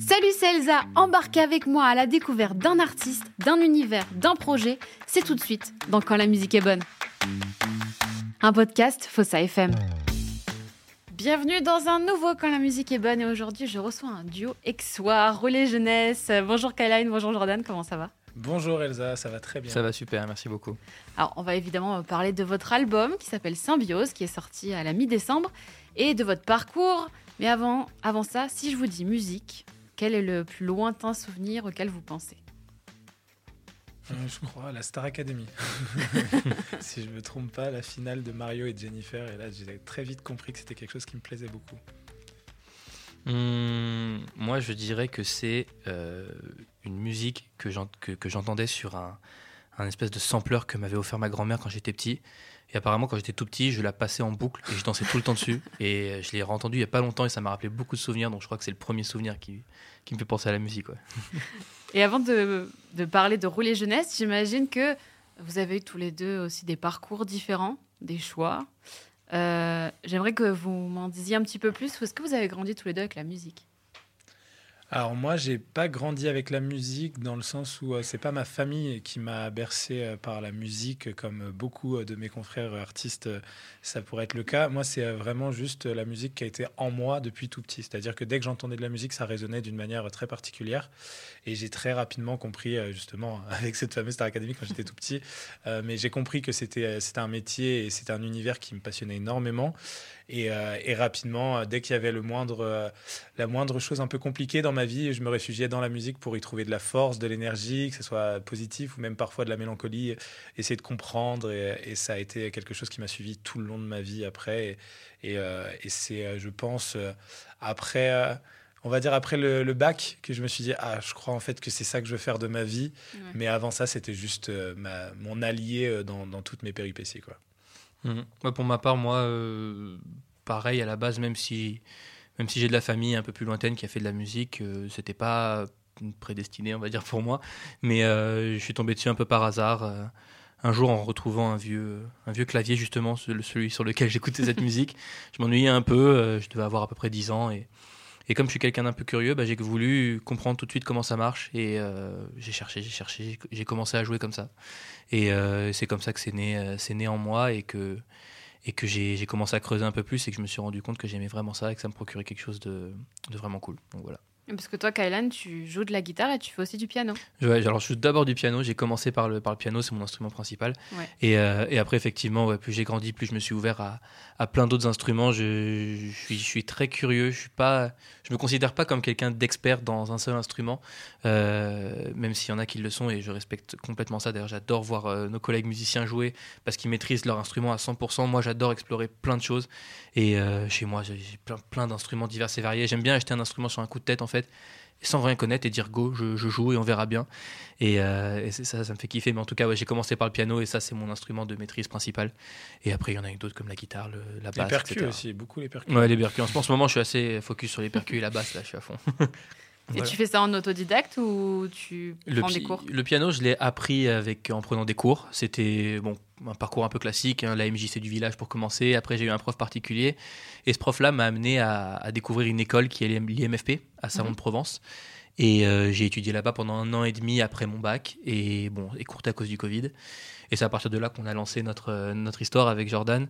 Salut, c'est Elsa. Embarquez avec moi à la découverte d'un artiste, d'un univers, d'un projet. C'est tout de suite dans Quand la musique est bonne. Un podcast Fossa FM. Bienvenue dans un nouveau Quand la musique est bonne et aujourd'hui je reçois un duo Exoir, relais jeunesse. Bonjour Kyline, bonjour Jordan, comment ça va? Bonjour Elsa, ça va très bien. Ça va super, merci beaucoup. Alors on va évidemment parler de votre album qui s'appelle Symbiose, qui est sorti à la mi-décembre, et de votre parcours. Mais avant, avant ça, si je vous dis musique, quel est le plus lointain souvenir auquel vous pensez? Euh, je crois, la Star Academy. si je ne me trompe pas, la finale de Mario et Jennifer. Et là, j'ai très vite compris que c'était quelque chose qui me plaisait beaucoup. Hum, moi, je dirais que c'est euh, une musique que j'entendais sur un, un, espèce de sampler que m'avait offert ma grand-mère quand j'étais petit. Et apparemment, quand j'étais tout petit, je la passais en boucle et je dansais tout le temps dessus. Et euh, je l'ai entendu il n'y a pas longtemps et ça m'a rappelé beaucoup de souvenirs. Donc je crois que c'est le premier souvenir qui, qui me fait penser à la musique. Et avant de, de, parler de rouler jeunesse, j'imagine que vous avez eu tous les deux aussi des parcours différents, des choix. Euh, j'aimerais que vous m'en disiez un petit peu plus. Est-ce que vous avez grandi tous les deux avec la musique? Alors moi, j'ai pas grandi avec la musique dans le sens où euh, c'est pas ma famille qui m'a bercé euh, par la musique comme beaucoup de mes confrères artistes, ça pourrait être le cas. Moi, c'est vraiment juste la musique qui a été en moi depuis tout petit. C'est-à-dire que dès que j'entendais de la musique, ça résonnait d'une manière très particulière. Et j'ai très rapidement compris, justement, avec cette fameuse Star Academy quand j'étais tout petit, mais j'ai compris que c'était un métier et c'était un univers qui me passionnait énormément. Euh, et, rapidement, euh, dès qu'il y avait le moindre, euh, la moindre chose un peu compliquée dans ma vie, je me réfugiais dans la musique pour y trouver de la force, de l'énergie, que ce soit positif ou même parfois de la mélancolie, essayer de comprendre. Et, ça a été quelque chose qui m'a suivi tout le long de ma vie après. Et, c'est, je pense, après on va dire après le, bac que je me suis dit ah je crois en fait que c'est ça que je veux faire de ma vie mais avant ça c'était juste ma, mon allié dans, dans, toutes mes péripéties quoi Mhm. pour ma part, moi, euh, pareil à la base, même si, même si j'ai de la famille un peu plus lointaine qui a fait de la musique, euh, c'était pas prédestiné, on va dire, pour moi. Mais euh, je suis tombé dessus un peu par hasard. un jour, en retrouvant un vieux, un vieux clavier, justement, celui sur lequel j'écoutais cette musique, je m'ennuyais un peu. je devais avoir à peu près 10 ans. Et, et comme je suis quelqu'un d'un peu curieux, bah, j'ai voulu comprendre tout de suite comment ça marche. Et j'ai cherché, j'ai cherché, j'ai commencé à jouer comme ça. Et euh, c'est comme ça que c'est né, euh, en moi et que, et que j'ai commencé à creuser un peu plus et que je me suis rendu compte que j'aimais vraiment ça et que ça me procurait quelque chose de, de vraiment cool. Donc voilà. Parce que toi, Kailan, tu joues de la guitare et tu fais aussi du piano. Ouais, alors je joue d'abord du piano. J'ai commencé par le, par le piano, c'est mon instrument principal. Et, euh, et, après, effectivement, ouais, plus j'ai grandi, plus je me suis ouvert à, à plein d'autres instruments. Je, je, suis, je suis très curieux. Je suis pas, je me considère pas comme quelqu'un d'expert dans un seul instrument, euh, même s'il y en a qui le sont et je respecte complètement ça. D'ailleurs, j'adore voir euh, nos collègues musiciens jouer parce qu'ils maîtrisent leur instrument à 100%. Moi, j'adore explorer plein de choses. Et chez moi, j'ai plein, plein d'instruments divers et variés. J'aime bien acheter un instrument sur un coup de tête, en fait sans rien connaître et dire go, je, joue et on verra bien. Et, euh, ça, ça me fait kiffer. Mais en tout cas, j'ai commencé par le piano et ça, c'est mon instrument de maîtrise principal. Et après, il y en a d'autres comme la guitare, la basse. Les percus aussi, beaucoup les percus. Ouais, les percus. En ce moment, je suis assez focus sur les percus et la basse, là, je suis à fond. Et tu fais ça en autodidacte ou tu prends des cours Le piano, je l'ai appris avec, en prenant des cours. C'était bon, un parcours un peu classique, hein, la MJC du village pour commencer. Après, j'ai eu un prof particulier. Et ce prof-là m'a amené à, découvrir une école qui est l'IMFP à Salon mhm. de Provence. Et euh, j'ai étudié là-bas pendant un an et demi après mon bac. Et bon, écourté à cause du Covid. Et c'est à partir de là qu'on a lancé notre, notre histoire avec Jordan.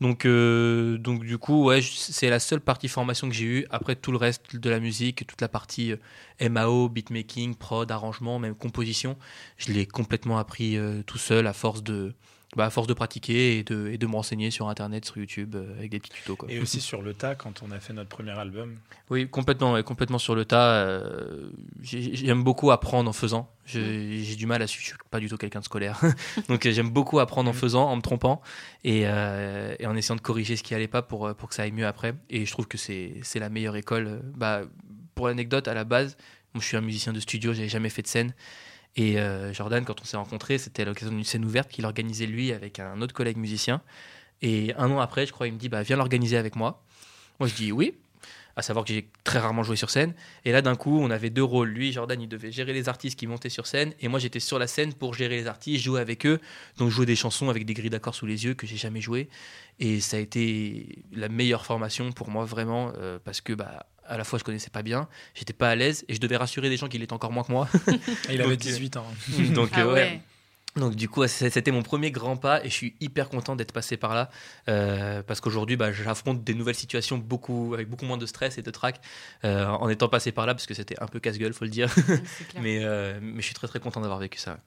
Donc, euh, donc du coup, ouais, c'est la seule partie formation que j'ai eue. Après tout le reste de la musique, toute la partie euh, MAO, beatmaking, prod, arrangement, même composition, je l'ai complètement appris euh, tout seul à force de, bah, à force de pratiquer et de, et de me renseigner sur Internet, sur YouTube, euh, avec des petits tutos. Quoi. Et aussi sur le tas quand on a fait notre premier album Oui, complètement, complètement sur le tas. Euh, j'aime beaucoup apprendre en faisant. J'ai du mal à suivre, je suis pas du tout quelqu'un de scolaire. Donc j'aime beaucoup apprendre en mm. faisant, en me trompant et, euh, et, en essayant de corriger ce qui allait pas pour, pour que ça aille mieux après. Et je trouve que c'est la meilleure école. Bah, pour l'anecdote, à la base, moi, je suis un musicien de studio, j'avais jamais fait de scène. Et euh, Jordan, quand on s'est rencontrés, c'était à l'occasion d'une scène ouverte qu'il organisait lui avec un autre collègue musicien. Et un an après, je crois, il me dit bah, Viens l'organiser avec moi. Moi, je dis oui. à savoir que j'ai très rarement joué sur scène. Et là, d'un coup, on avait deux rôles. Lui, Jordan, il devait gérer les artistes qui montaient sur scène, et moi, j'étais sur la scène pour gérer les artistes, jouer avec eux, donc jouer des chansons avec des grilles d'accords sous les yeux que j'ai jamais joué. Et ça a été la meilleure formation pour moi, vraiment, euh, parce que bah, à la fois je connaissais pas bien, j'étais pas à l'aise et je devais rassurer des gens qui l'étaient encore moins que moi. il avait 18 ans. donc ah ouais. Donc du coup, c'était mon premier grand pas et je suis hyper content d'être passé par là euh, parce qu'aujourd'hui, bah, j'affronte des nouvelles situations beaucoup, avec beaucoup moins de stress et de trac euh, en étant passé par là parce que c'était un peu casse-gueule, faut le dire. mais, euh, mais je suis très très content d'avoir vécu ça.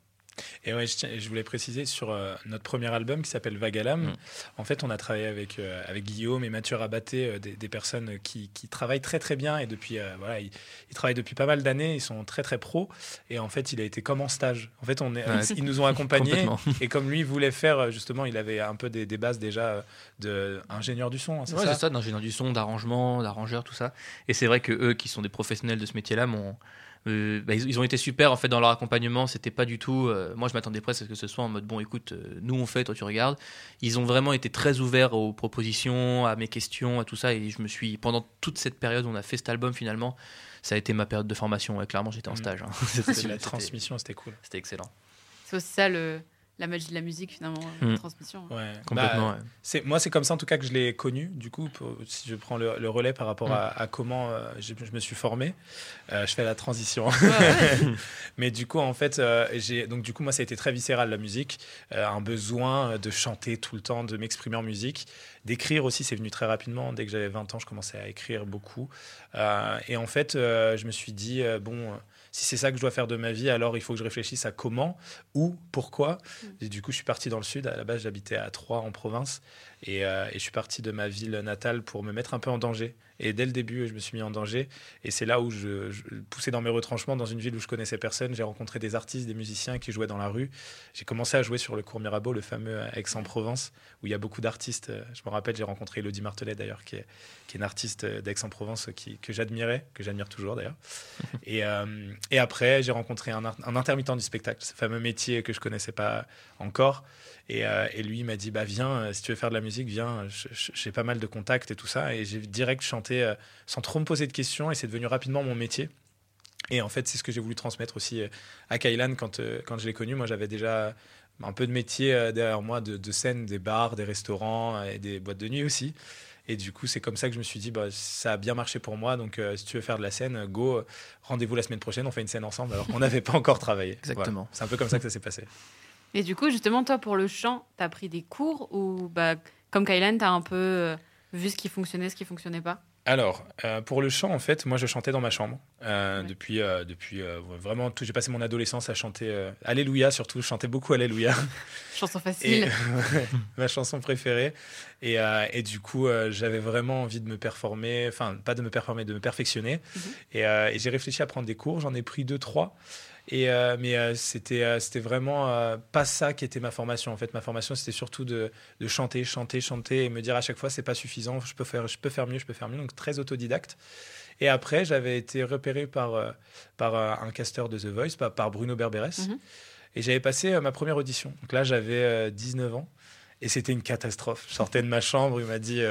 Et ouais, je, voulais préciser sur euh, notre premier album qui s'appelle Vagalam. Mm. En fait, on a travaillé avec, euh, avec Guillaume et Mathieu Rabaté, euh, des, personnes qui, qui, travaillent très très bien et depuis voilà, ils, travaillent depuis pas mal d'années. Ils sont très très pros. Et en fait, il a été comme en stage. En fait, on est, ils nous ont accompagnés. et comme lui voulait faire justement, il avait un peu des, des bases déjà d'ingénieur du son. Hein, c'est ça, ça d'ingénieur du son, d'arrangement, d'arrangeur, tout ça. Et c'est vrai que eux, qui sont des professionnels de ce métier-là, m'ont euh, bah, ils, ont été super en fait dans leur accompagnement. C'était pas du tout. Euh, moi, je m'attendais presque à ce que ce soit en mode bon, écoute, euh, nous on fait, toi tu regardes. Ils ont vraiment été très ouverts aux propositions, à mes questions, à tout ça. Et je me suis pendant toute cette période où on a fait cet album finalement, ça a été ma période de formation. Clairement, j'étais en mm. stage. Hein. la transmission, c'était cool. C'était excellent. C'est aussi ça le la magie de la musique finalement, la mm. transmission. Ouais, complètement. Bah, c'est moi, c'est comme ça en tout cas que je l'ai connu. Du coup, si je prends le, relais par rapport mm. à, comment euh, je, me suis formé, euh, je fais la transition. Mais du coup, en fait, euh, j'ai donc du coup moi, ça a été très viscéral la musique, un besoin de chanter tout le temps, de m'exprimer en musique, d'écrire aussi. C'est venu très rapidement. Dès que j'avais 20 ans, je commençais à écrire beaucoup. et en fait, je me suis dit bon si c'est ça que je dois faire de ma vie, alors il faut que je réfléchisse à comment, où, pourquoi. Mm. Du coup, je suis parti dans le sud. À la base, j'habitais à Troyes, en province. Euh, et, je suis parti de ma ville natale pour me mettre un peu en danger. Et dès le début, je me suis mis en danger. Et c'est là où je, poussais dans mes retranchements, dans une ville où je connaissais personne. J'ai rencontré des artistes, des musiciens qui jouaient dans la rue. J'ai commencé à jouer sur le cours Mirabeau, le fameux Aix-en-Provence, où il y a beaucoup d'artistes. Je me rappelle, j'ai rencontré Elodie Martelet d'ailleurs, qui est, qui est une artiste d'Aix-en-Provence que j'admirais, que j'admire toujours d'ailleurs. et, euh, et, après, j'ai rencontré un, un intermittent du spectacle, ce fameux métier que je connaissais pas encore. Euh, et, lui, il m'a dit bah, Viens, euh, si tu veux faire de la musique, viens, j'ai pas mal de contacts et tout ça. Et j'ai direct chanté euh, sans trop me poser de questions, et c'est devenu rapidement mon métier. Et en fait, c'est ce que j'ai voulu transmettre aussi à Kailan quand, quand je l'ai connu. Moi, j'avais déjà un peu de métier derrière moi, de, scène, des bars, des restaurants et des boîtes de nuit aussi. Et du coup, c'est comme ça que je me suis dit, bah, ça a bien marché pour moi. Donc, si tu veux faire de la scène, go, rendez-vous la semaine prochaine, on fait une scène ensemble alors qu'on n'avait pas encore travaillé. Exactement. C'est un peu comme ça que ça s'est passé. Et du coup, justement, toi, pour le chant, tu as pris des cours ou, bah, comme Kylan, tu as un peu euh, vu ce qui fonctionnait, ce qui fonctionnait pas? Alors, euh, pour le chant, en fait, moi, je chantais dans ma chambre. Euh, depuis, depuis vraiment, tout, j'ai passé mon adolescence à chanter Alléluia, surtout. Je chantais beaucoup Alléluia. Chanson facile. ma chanson préférée. Et, et du coup, j'avais vraiment envie de me performer, enfin, pas de me performer, de me perfectionner. Mhm. Et, et j'ai réfléchi à prendre des cours. J'en ai pris deux, trois. Et, euh, mais euh, c'était, euh, c'était vraiment pas ça qui était ma formation. En fait, ma formation, c'était surtout de, de, chanter, chanter, chanter et me dire à chaque fois, c'est pas suffisant, je peux, faire, je peux faire mieux, je peux faire mieux. Donc, très autodidacte. Et après, j'avais été repéré par, par un casteur de The Voice, par, par Bruno Berberes. Mhm. Et j'avais passé ma première audition. Donc là, j'avais 19 ans. Et c'était une catastrophe. Je sortais de ma chambre, il m'a dit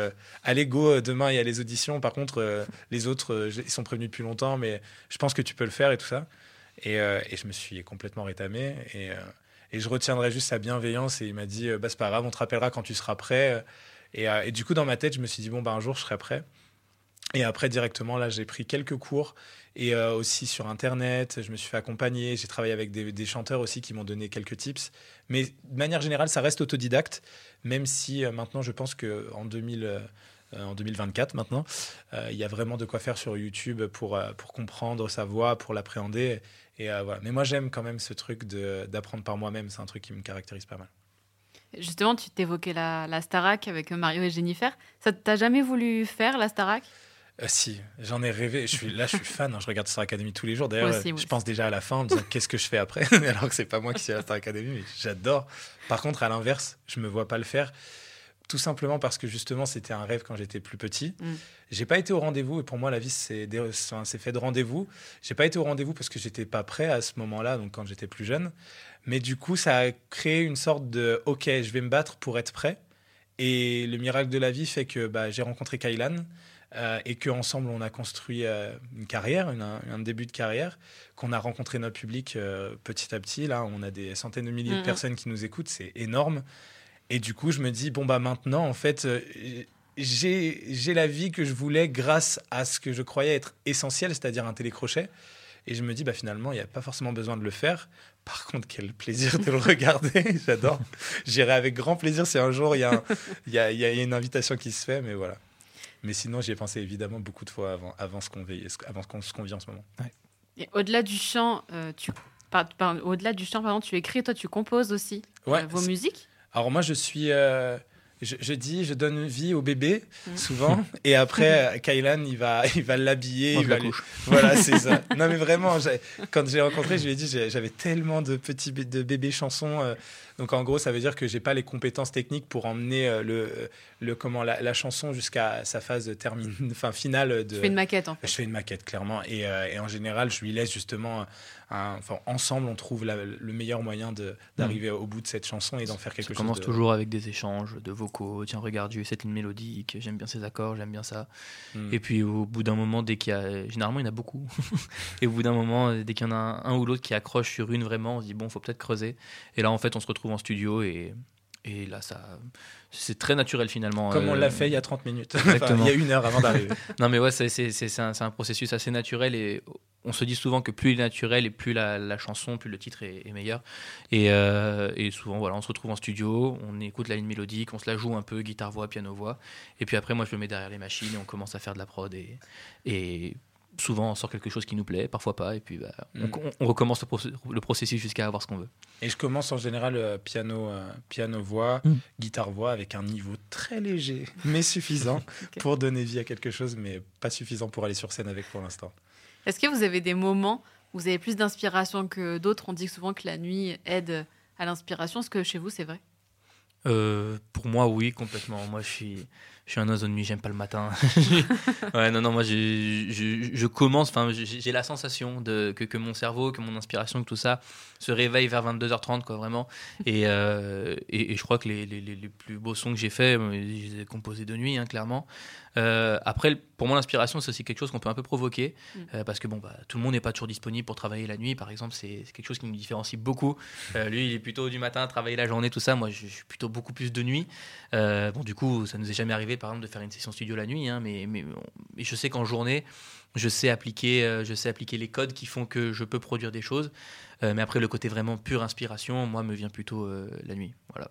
Allez, go, demain il y a les auditions. Par contre, les autres, ils sont prévenus depuis longtemps, mais je pense que tu peux le faire et tout ça. Euh, et, je me suis complètement rétamé. Et, euh, et, je retiendrai juste sa bienveillance. Et il m'a dit euh, bah, C'est pas grave, on te rappellera quand tu seras prêt. Et, du coup, dans ma tête, je me suis dit Bon, bah, un jour, je serai prêt. Et après, directement, là, j'ai pris quelques cours et aussi sur Internet. Je me suis fait accompagner. J'ai travaillé avec des, chanteurs aussi qui m'ont donné quelques tips. Mais de manière générale, ça reste autodidacte, même si maintenant, je pense qu'en 2000 en 2024 maintenant. il y a vraiment de quoi faire sur YouTube pour, pour comprendre sa voix, pour l'appréhender. Et euh, voilà. Mais moi, j'aime quand même ce truc d'apprendre par moi-même. C'est un truc qui me caractérise pas mal. Justement, tu t'évoquais la, la Starac avec Mario et Jennifer. Ça t'as jamais voulu faire la Starac? Euh, si, j'en ai rêvé. Je suis, là, je suis fan. Hein. Je regarde Star Academy tous les jours. D'ailleurs, je pense déjà à la fin en me disant qu'est-ce que je fais après, alors que c'est pas moi qui suis à la Star Academy. Mais j'adore. Par contre, à l'inverse, je me vois pas le faire tout simplement parce que justement c'était un rêve quand j'étais plus petit. Mm. J'ai pas été au rendez-vous et pour moi la vie c'est fait de rendez-vous. J'ai pas été au rendez-vous parce que j'étais pas prêt à ce moment-là, donc quand j'étais plus jeune. Mais du coup ça a créé une sorte de ok je vais me battre pour être prêt. Et le miracle de la vie fait que bah, j'ai rencontré Kailan. Euh, et qu'ensemble on a construit euh, une carrière, un début de carrière, qu'on a rencontré notre public euh, petit à petit. Là, on a des centaines de milliers de personnes qui nous écoutent, c'est énorme. Et du coup, je me dis, bon, bah maintenant, en fait, j'ai la vie que je voulais grâce à ce que je croyais être essentiel, c'est-à-dire un télécrochet. Et je me dis, bah, finalement, il n'y a pas forcément besoin de le faire. Par contre, quel plaisir de le regarder. J'adore. J'irai avec grand plaisir si un jour il y, y, y, a une invitation qui se fait. Mais voilà. Mais sinon, j'y ai pensé évidemment beaucoup de fois avant, avant ce qu'on vit, avant ce qu'on vit en ce moment. Et au-delà du chant, euh, tu, au-delà du chant, pardon, tu écris, toi, tu composes aussi euh, vos musiques? Alors moi, je suis, euh, je, dis, je donne vie au bébé mmh. souvent, et après, Kailan, il va, il va l'habiller, il va voilà, c'est ça. Non mais vraiment, quand j'ai rencontré, je lui ai dit, j'avais tellement de petits de bébés chansons. donc en gros, ça veut dire que j'ai pas les compétences techniques pour emmener le, le comment la, chanson jusqu'à sa phase termine, enfin finale. De, je fais une maquette en fait. Je fais une maquette clairement, et, et en général, je lui laisse justement enfin, ensemble, on trouve le meilleur moyen d'arriver au bout de cette chanson et d'en faire quelque chose. Ça commence toujours avec des échanges de vocaux. Tiens, regarde, j'ai cette ligne mélodique, j'aime bien ces accords, j'aime bien ça. Hmm. Et puis au bout d'un moment, dès qu'il y a. Généralement, il y en a beaucoup. et au bout d'un moment, dès qu'il y en a un, ou l'autre qui accroche sur une vraiment, on se dit, bon, faut peut-être creuser. Et là, en fait, on se retrouve en studio et. Et là, ça, c'est très naturel finalement. Comme on l'a euh, fait il y a 30 minutes. il y a une heure avant d'arriver. non, mais ouais, c'est un, un, processus assez naturel et on se dit souvent que plus il est naturel et plus la, chanson, plus le titre est, meilleur. Euh, et, souvent, voilà, on se retrouve en studio, on écoute la ligne mélodique, on se la joue un peu, guitare-voix, piano-voix. Et puis après, moi, je le mets derrière les machines et on commence à faire de la prod. Et, et souvent, on sort quelque chose qui nous plaît, parfois pas. Et puis, bah, on, mm. recommence le, processus jusqu'à avoir ce qu'on veut. Et je commence en général euh, piano, euh, piano-voix, mm. guitare-voix avec un niveau très léger, mais suffisant pour donner vie à quelque chose, mais pas suffisant pour aller sur scène avec pour l'instant. Est-ce que vous avez des moments où vous avez plus d'inspiration que d'autres? On dit souvent que la nuit aide à l'inspiration. Est-ce que chez vous, c'est vrai? Euh, Pour moi, oui, complètement. Moi, je suis, je suis un oiseau de nuit, j'aime pas le matin. ouais, non, non, moi, je, commence, enfin, j'ai la sensation de, que, que, mon cerveau, que mon inspiration, que tout ça se réveille vers 22h30, quoi, vraiment. Et, euh, et, je crois que les, les, les, plus beaux sons que j'ai faits, je les ai composés de nuit, hein, clairement. Euh, après, pour moi, l'inspiration, c'est aussi quelque chose qu'on peut un peu provoquer, mm. euh, parce que bon, bah, tout le monde n'est pas toujours disponible pour travailler la nuit, par exemple, c'est quelque chose qui nous différencie beaucoup. lui, il est plutôt du matin, travailler la journée, tout ça. Moi, je, suis plutôt beaucoup plus de nuit. bon, du coup, ça nous est jamais arrivé par exemple, de faire une session studio la nuit, hein, mais, mais, je sais qu'en journée, je sais, appliquer, euh, je sais appliquer les codes qui font que je peux produire des choses. Euh, mais après, le côté vraiment pure inspiration, moi, me vient plutôt euh, la nuit. Voilà.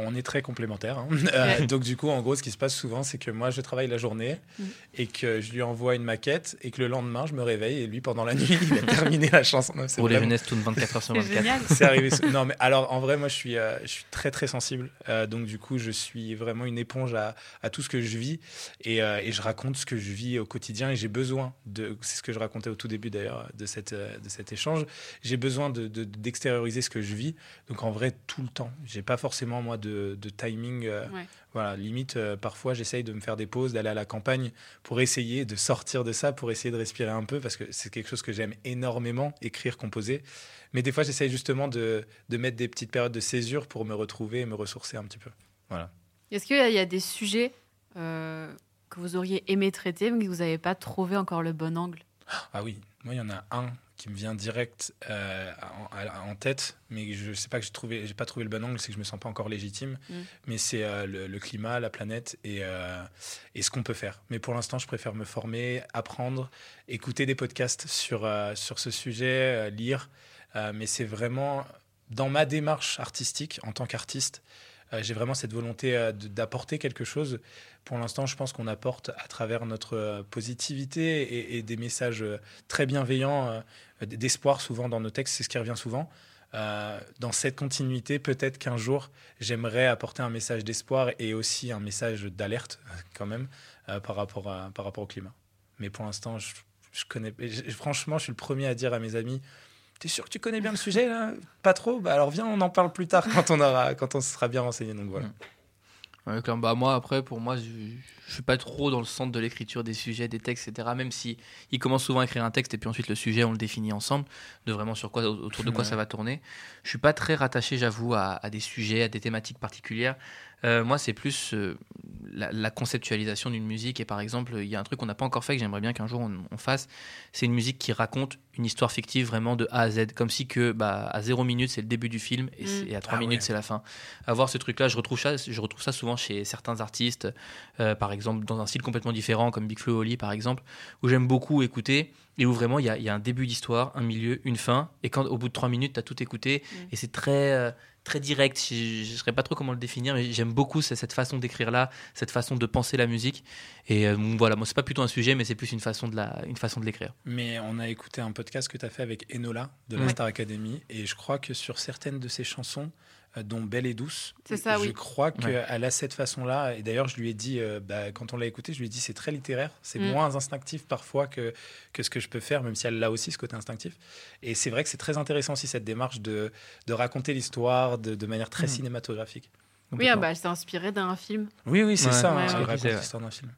On est très complémentaires. Hein. Euh, donc, du coup, en gros, ce qui se passe souvent, c'est que moi, je travaille la journée mm. et que je lui envoie une maquette et que le lendemain, je me réveille et lui, pendant la nuit, il a terminé la chanson. Pour les jeunesses, tout 24 heures sur 24. C'est arrivé. Non, mais alors, en vrai, moi, je suis, euh, je suis très, très sensible. Euh, donc, du coup, je suis vraiment une éponge à, à tout ce que je vis et, et, je raconte ce que je vis au quotidien et j'ai besoin de. C'est ce que je racontais au tout début, d'ailleurs, de, cette, de cet échange. J'ai besoin d'extérioriser de, ce que je vis. Donc, en vrai, tout le temps. J'ai pas forcément, moi, de, timing. Euh, voilà, limite, euh, parfois, j'essaye de me faire des pauses, d'aller à la campagne pour essayer de sortir de ça, pour essayer de respirer un peu, parce que c'est quelque chose que j'aime énormément, écrire, composer. Mais des fois, j'essaye justement de, de, mettre des petites périodes de césure pour me retrouver et me ressourcer un petit peu. Voilà. Est-ce qu'il y a des sujets euh, que vous auriez aimé traiter, mais que vous n'avez pas trouvé encore le bon angle? Ah oui, moi, il y en a un qui me vient direct euh, en, tête, mais je sais pas que j'ai trouvé, j'ai pas trouvé le bon angle, c'est que je me sens pas encore légitime. Mm. Mais c'est euh, le, climat, la planète et, euh, et ce qu'on peut faire. Mais pour l'instant, je préfère me former, apprendre, écouter des podcasts sur sur ce sujet, lire. mais c'est vraiment dans ma démarche artistique en tant qu'artiste, j'ai vraiment cette volonté d'apporter quelque chose pour l'instant, je pense qu'on apporte à travers notre euh, positivité et, des messages euh, très bienveillants, euh, d'espoir souvent dans nos textes, c'est ce qui revient souvent. dans cette continuité, peut-être qu'un jour, j'aimerais apporter un message d'espoir et aussi un message d'alerte, quand même, par, rapport par rapport au climat. Mais pour l'instant, je, connais. franchement, je suis le premier à dire à mes amis T'es sûr que tu connais bien le sujet là? Pas trop? Bah alors viens, on en parle plus tard quand on, aura, quand on sera bien renseigné. Donc voilà. Bah, moi, après, pour moi, je, suis pas trop dans le centre de l'écriture des sujets, des textes, etc. Même si il commence souvent à écrire un texte et puis ensuite le sujet, on le définit ensemble, de vraiment sur quoi, autour de quoi ça va tourner. Je suis pas très rattaché, j'avoue, à, des sujets, à des thématiques particulières. moi, c'est plus la, conceptualisation d'une musique. Et par exemple, il y a un truc qu'on n'a pas encore fait que j'aimerais bien qu'un jour on, fasse. C'est une musique qui raconte une histoire fictive vraiment de A à Z, comme si que bah, à 0 minutes c'est le début du film et, mm. à 3 ah minutes c'est la fin. Avoir ce truc-là, je retrouve ça, je retrouve ça souvent chez certains artistes, euh, par exemple dans un style complètement différent comme Big Flo Oli par exemple, où j'aime beaucoup écouter et où vraiment il y, y, a un début d'histoire, un milieu, une fin, et quand au bout de 3 minutes tu as tout écouté mm. et c'est très euh, très direct. Je ne saurais pas trop comment le définir, mais j'aime beaucoup cette façon d'écrire là, cette façon de penser la musique. Et euh, voilà, moi, c'est pas plutôt un sujet, mais c'est plus une façon de la, une façon de l'écrire. Mais on a écouté un podcast que tu as fait avec Enola de la Star Academy, et je crois que sur certaines de ses chansons, dont Belle et Douce. C'est ça, je crois qu'elle a cette façon-là. Et d'ailleurs, je lui ai dit, euh, bah, quand on l'a écouté, je lui ai dit c'est très littéraire, c'est mm. moins instinctif parfois que, que ce que je peux faire, même si elle l'a aussi, ce côté instinctif. Et c'est vrai que c'est très intéressant aussi cette démarche de, de raconter l'histoire de, de, manière très mm. cinématographique. Oui, ah bah, elle s'est inspirée d'un film. Oui, oui, c'est ça, hein, elle raconte l'histoire d'un film.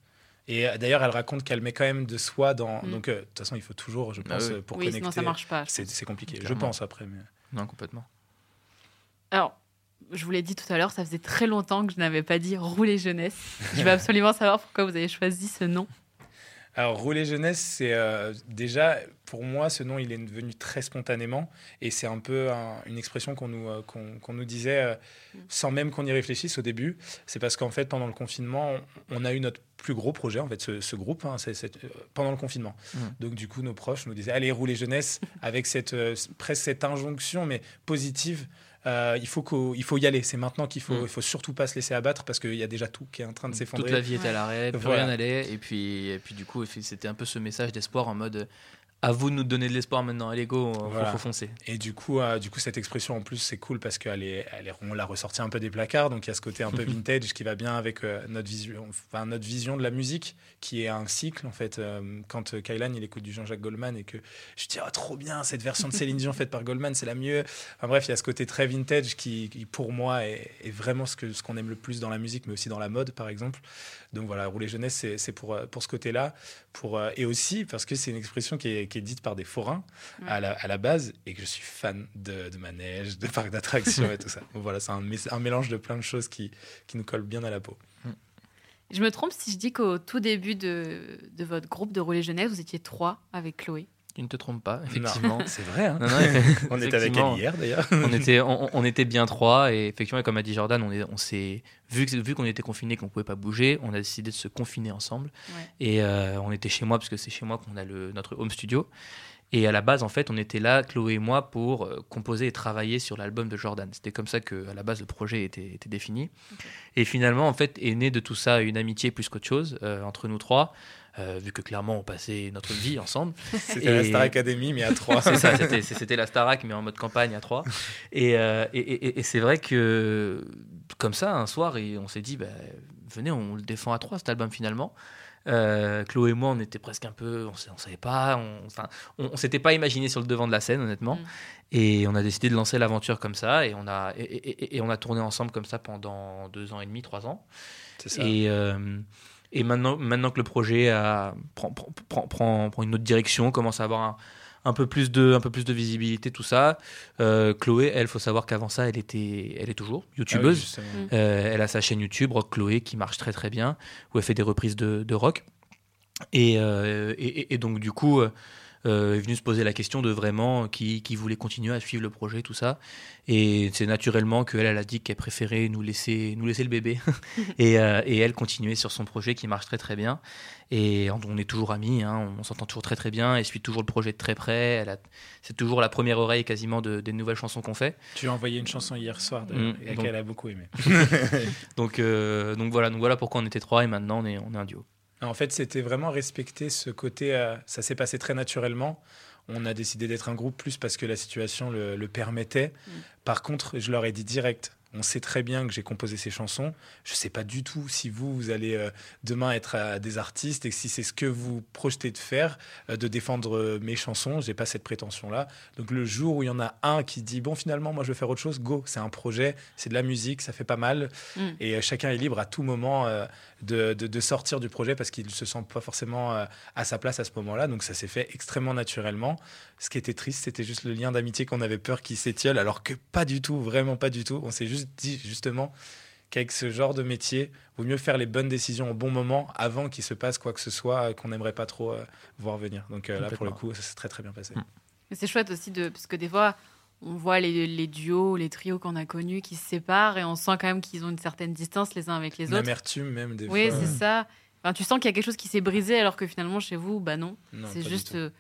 Et euh, d'ailleurs, elle raconte qu'elle met quand même de soi dans. Mm. Donc, de toute façon, il faut toujours, je bah pense, pour oui, connecter. Sinon, ça marche pas. C'est compliqué, je pense après. Mais... Non, complètement. Alors, je vous l'ai dit tout à l'heure, ça faisait très longtemps que je n'avais pas dit Rouler Jeunesse. Je veux absolument savoir pourquoi vous avez choisi ce nom. Alors, Rouler Jeunesse, c'est euh, déjà, pour moi, ce nom, il est venu très spontanément. Et c'est un peu une expression qu'on nous, euh, qu'on, nous disait euh, sans même qu'on y réfléchisse au début. C'est parce qu'en fait, pendant le confinement, on, a eu notre plus gros projet, en fait, ce, groupe, hein, pendant le confinement. Mmh. Donc, du coup, nos proches nous disaient Allez, Rouler Jeunesse, avec cette, presque cette injonction, mais positive euh, il, faut il faut y aller. C'est maintenant qu'il faut, mm. il faut surtout pas se laisser abattre parce qu'il y a déjà tout qui est en train de s'effondrer. Toute la vie est à l'arrêt, plus rien n'allait. Et puis, et puis, du coup, c'était un peu ce message d'espoir en mode à vous de nous donner de l'espoir maintenant. Allez, go, il faut foncer. Et du coup, euh, du coup, cette expression en plus, c'est cool parce qu'elle est, elle est, on l'a ressortie un peu des placards. Donc il y a ce côté un peu vintage qui va bien avec euh, notre, vision, enfin, notre vision de la musique qui est un cycle en fait. Euh, quand Kailan il écoute du Jean-Jacques Goldman et que je dis oh, trop bien cette version de Céline Dion faite par Goldman, c'est la mieux. Enfin bref, il y a ce côté très vintage qui, pour moi est, est, vraiment ce que ce qu'on aime le plus dans la musique, mais aussi dans la mode par exemple. Donc voilà, rouler jeunesse, c'est pour, euh, pour ce côté-là. Pour, euh, et aussi parce que c'est une expression qui est, qui est, dite par des forains à, la, à, la, base et que je suis fan de, de manège, de parcs d'attractions et tout ça. Donc voilà, c'est un, un, mélange de plein de choses qui, qui nous collent bien à la peau. Je me trompe si je dis qu'au tout début de, de votre groupe de rouler jeunesse, vous étiez trois avec Chloé? Tu ne te trompes pas, effectivement. C'est vrai. Hein. on était avec elle hier, d'ailleurs. on, était, on, était bien trois. Et effectivement, comme a dit Jordan, on, on s'est vu, vu qu'on était confinés, qu'on ne pouvait pas bouger, on a décidé de se confiner ensemble. Et euh, on était chez moi, parce que c'est chez moi qu'on a le, notre home studio. Et à la base, en fait, on était là, Chloé et moi, pour euh, composer et travailler sur l'album de Jordan. C'était comme ça que, à la base, le projet était, était défini. Et finalement, en fait, est né de tout ça une amitié plus qu'autre chose euh, entre nous trois. Euh, vu que clairement on passait notre vie ensemble. C'était la Star Academy, mais à trois. c'est ça, c'était la Starac, mais en mode campagne à trois. Et, euh, et, et, c'est vrai que, comme ça, un soir, et on s'est dit, bah, venez, on le défend à trois, cet album finalement. Euh, Chloé et moi, on était presque un peu, on, ne savait pas, on, on, s'était pas imaginé sur le devant de la scène, honnêtement. Mm. Et on a décidé de lancer l'aventure comme ça, et on a, et, on a tourné ensemble comme ça pendant deux ans et demi, trois ans. C'est ça. Et, et maintenant, maintenant que le projet a, prend, prend, prend, prend, une autre direction, commence à avoir un, un, peu, plus de, un peu plus de visibilité, tout ça, euh, Chloé, elle, faut savoir qu'avant ça, elle, était, elle est toujours youtubeuse. Ah euh, elle a sa chaîne YouTube, Rock Chloé, qui marche très très bien, où elle fait des reprises de, de rock. Et, euh, et, et, donc, du coup euh, est venu se poser la question de vraiment qui, qui, voulait continuer à suivre le projet, tout ça. Et c'est naturellement qu'elle, elle a dit qu'elle préférait nous laisser, nous laisser le bébé et, euh, et, elle continuer sur son projet qui marche très très bien. Et on est toujours amis, hein, on s'entend toujours très très bien, elle suit toujours le projet de très près. C'est toujours la première oreille quasiment de, des nouvelles chansons qu'on fait. Tu as envoyé une chanson hier soir mm, et qu'elle a beaucoup aimé. donc, euh, donc, voilà, donc voilà pourquoi on était trois et maintenant on est, on est un duo. En fait, c'était vraiment respecter ce côté. Euh, ça s'est passé très naturellement. On a décidé d'être un groupe plus parce que la situation le, permettait. Mm. Par contre, je leur ai dit direct on sait très bien que j'ai composé ces chansons. Je ne sais pas du tout si vous, vous allez euh, demain être des artistes et si c'est ce que vous projetez de faire, euh, de défendre euh, mes chansons. Je n'ai pas cette prétention-là. Donc le jour où il y en a un qui dit, bon, finalement, moi, je veux faire autre chose, go, c'est un projet, c'est de la musique, ça fait pas mal. Mm. Et chacun est libre à tout moment de, de, sortir du projet parce qu'il ne se sent pas forcément à sa place à ce moment-là. Donc ça s'est fait extrêmement naturellement. Ce qui était triste, c'était juste le lien d'amitié qu'on avait peur qu'il s'étiole, alors que pas du tout, vraiment pas du tout. On s'est juste dit justement qu'avec ce genre de métier, vaut mieux faire les bonnes décisions au bon moment avant qu'il se passe quoi que ce soit qu'on n'aimerait pas trop voir venir. Donc là, pour le coup, ça s'est très très bien passé. Mm. C'est chouette aussi, de, parce que des fois, on voit les, les duos, les trios qu'on a connus qui se séparent et on sent quand même qu'ils ont une certaine distance les uns avec les autres. L'amertume même des oui, fois. Oui, c'est ça. Enfin, tu sens qu'il y a quelque chose qui s'est brisé alors que finalement chez vous, bah non. c'est juste, euh,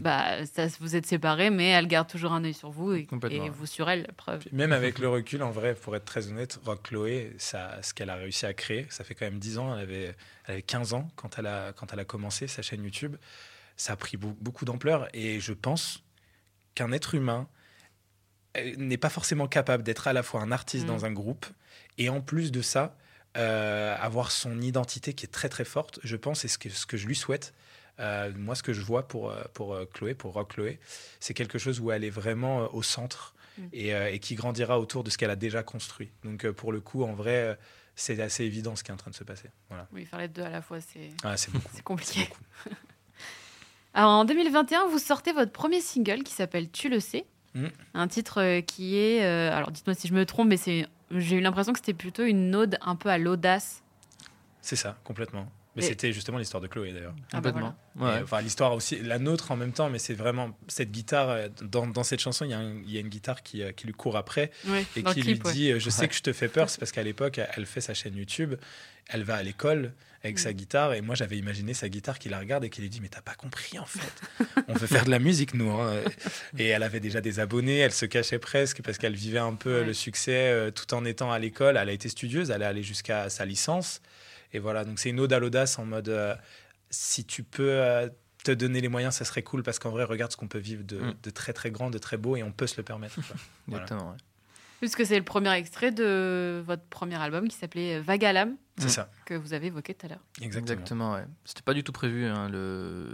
bah ça, vous êtes séparés, mais elle garde toujours un œil sur vous et, vous sur elle. Preuve. même avec le recul, en vrai, pour être très honnête, Rock Chloé, ça, ce qu'elle a réussi à créer, ça fait quand même 10 ans. Elle avait, elle avait 15 ans quand elle a quand elle a commencé sa chaîne YouTube. Ça a pris beaucoup d'ampleur et je pense qu'un être humain euh, n'est pas forcément capable d'être à la fois un artiste mm. dans un groupe et en plus de ça, euh, avoir son identité qui est très très forte, je pense, et ce que, ce que je lui souhaite. Euh, moi, ce que je vois pour, pour Chloé, pour Rock Chloé, c'est quelque chose où elle est vraiment au centre mm. et, et, qui grandira autour de ce qu'elle a déjà construit. Donc, pour le coup, en vrai, c'est assez évident ce qui est en train de se passer. Voilà. Oui, faire les deux à la fois, c'est ah, compliqué. Alors, en 2021, vous sortez votre premier single qui s'appelle Tu le sais. Mm. Un titre euh, qui est. Euh, alors dites-moi si je me trompe, mais c'est, j'ai eu l'impression que c'était plutôt une ode un peu à l'audace. C'est ça, complètement. Mais c'était justement l'histoire de Chloé d'ailleurs. Ah bah complètement. Enfin, l'histoire aussi, la nôtre en même temps, mais c'est vraiment cette guitare. Euh, dans, dans cette chanson, il y, y, a une guitare qui, qui lui court après et qui lui dit Je sais que je te fais peur. C'est parce qu'à l'époque, elle fait sa chaîne YouTube, elle va à l'école avec sa mm. guitare. Et moi, j'avais imaginé sa guitare qui la regarde et qui lui dit Mais t'as pas compris en fait. On veut faire de la musique, nous. Hein. Et elle avait déjà des abonnés, elle se cachait presque parce qu'elle vivait un peu le succès euh, tout en étant à l'école. Elle a été studieuse, elle est allée jusqu'à sa licence. Et voilà, donc c'est une ode à l'audace en mode euh, Si tu peux. Euh, te donner les moyens, ça serait cool parce qu'en vrai, regarde ce qu'on peut vivre de, mm. très très grand, de très beau et on peut se le permettre. Exactement. Puisque c'est le premier extrait de votre premier album qui s'appelait Vagalam. C'est ça. Que vous avez évoqué tout à l'heure. Exactement. Exactement ouais. C'était pas du tout prévu. Hein.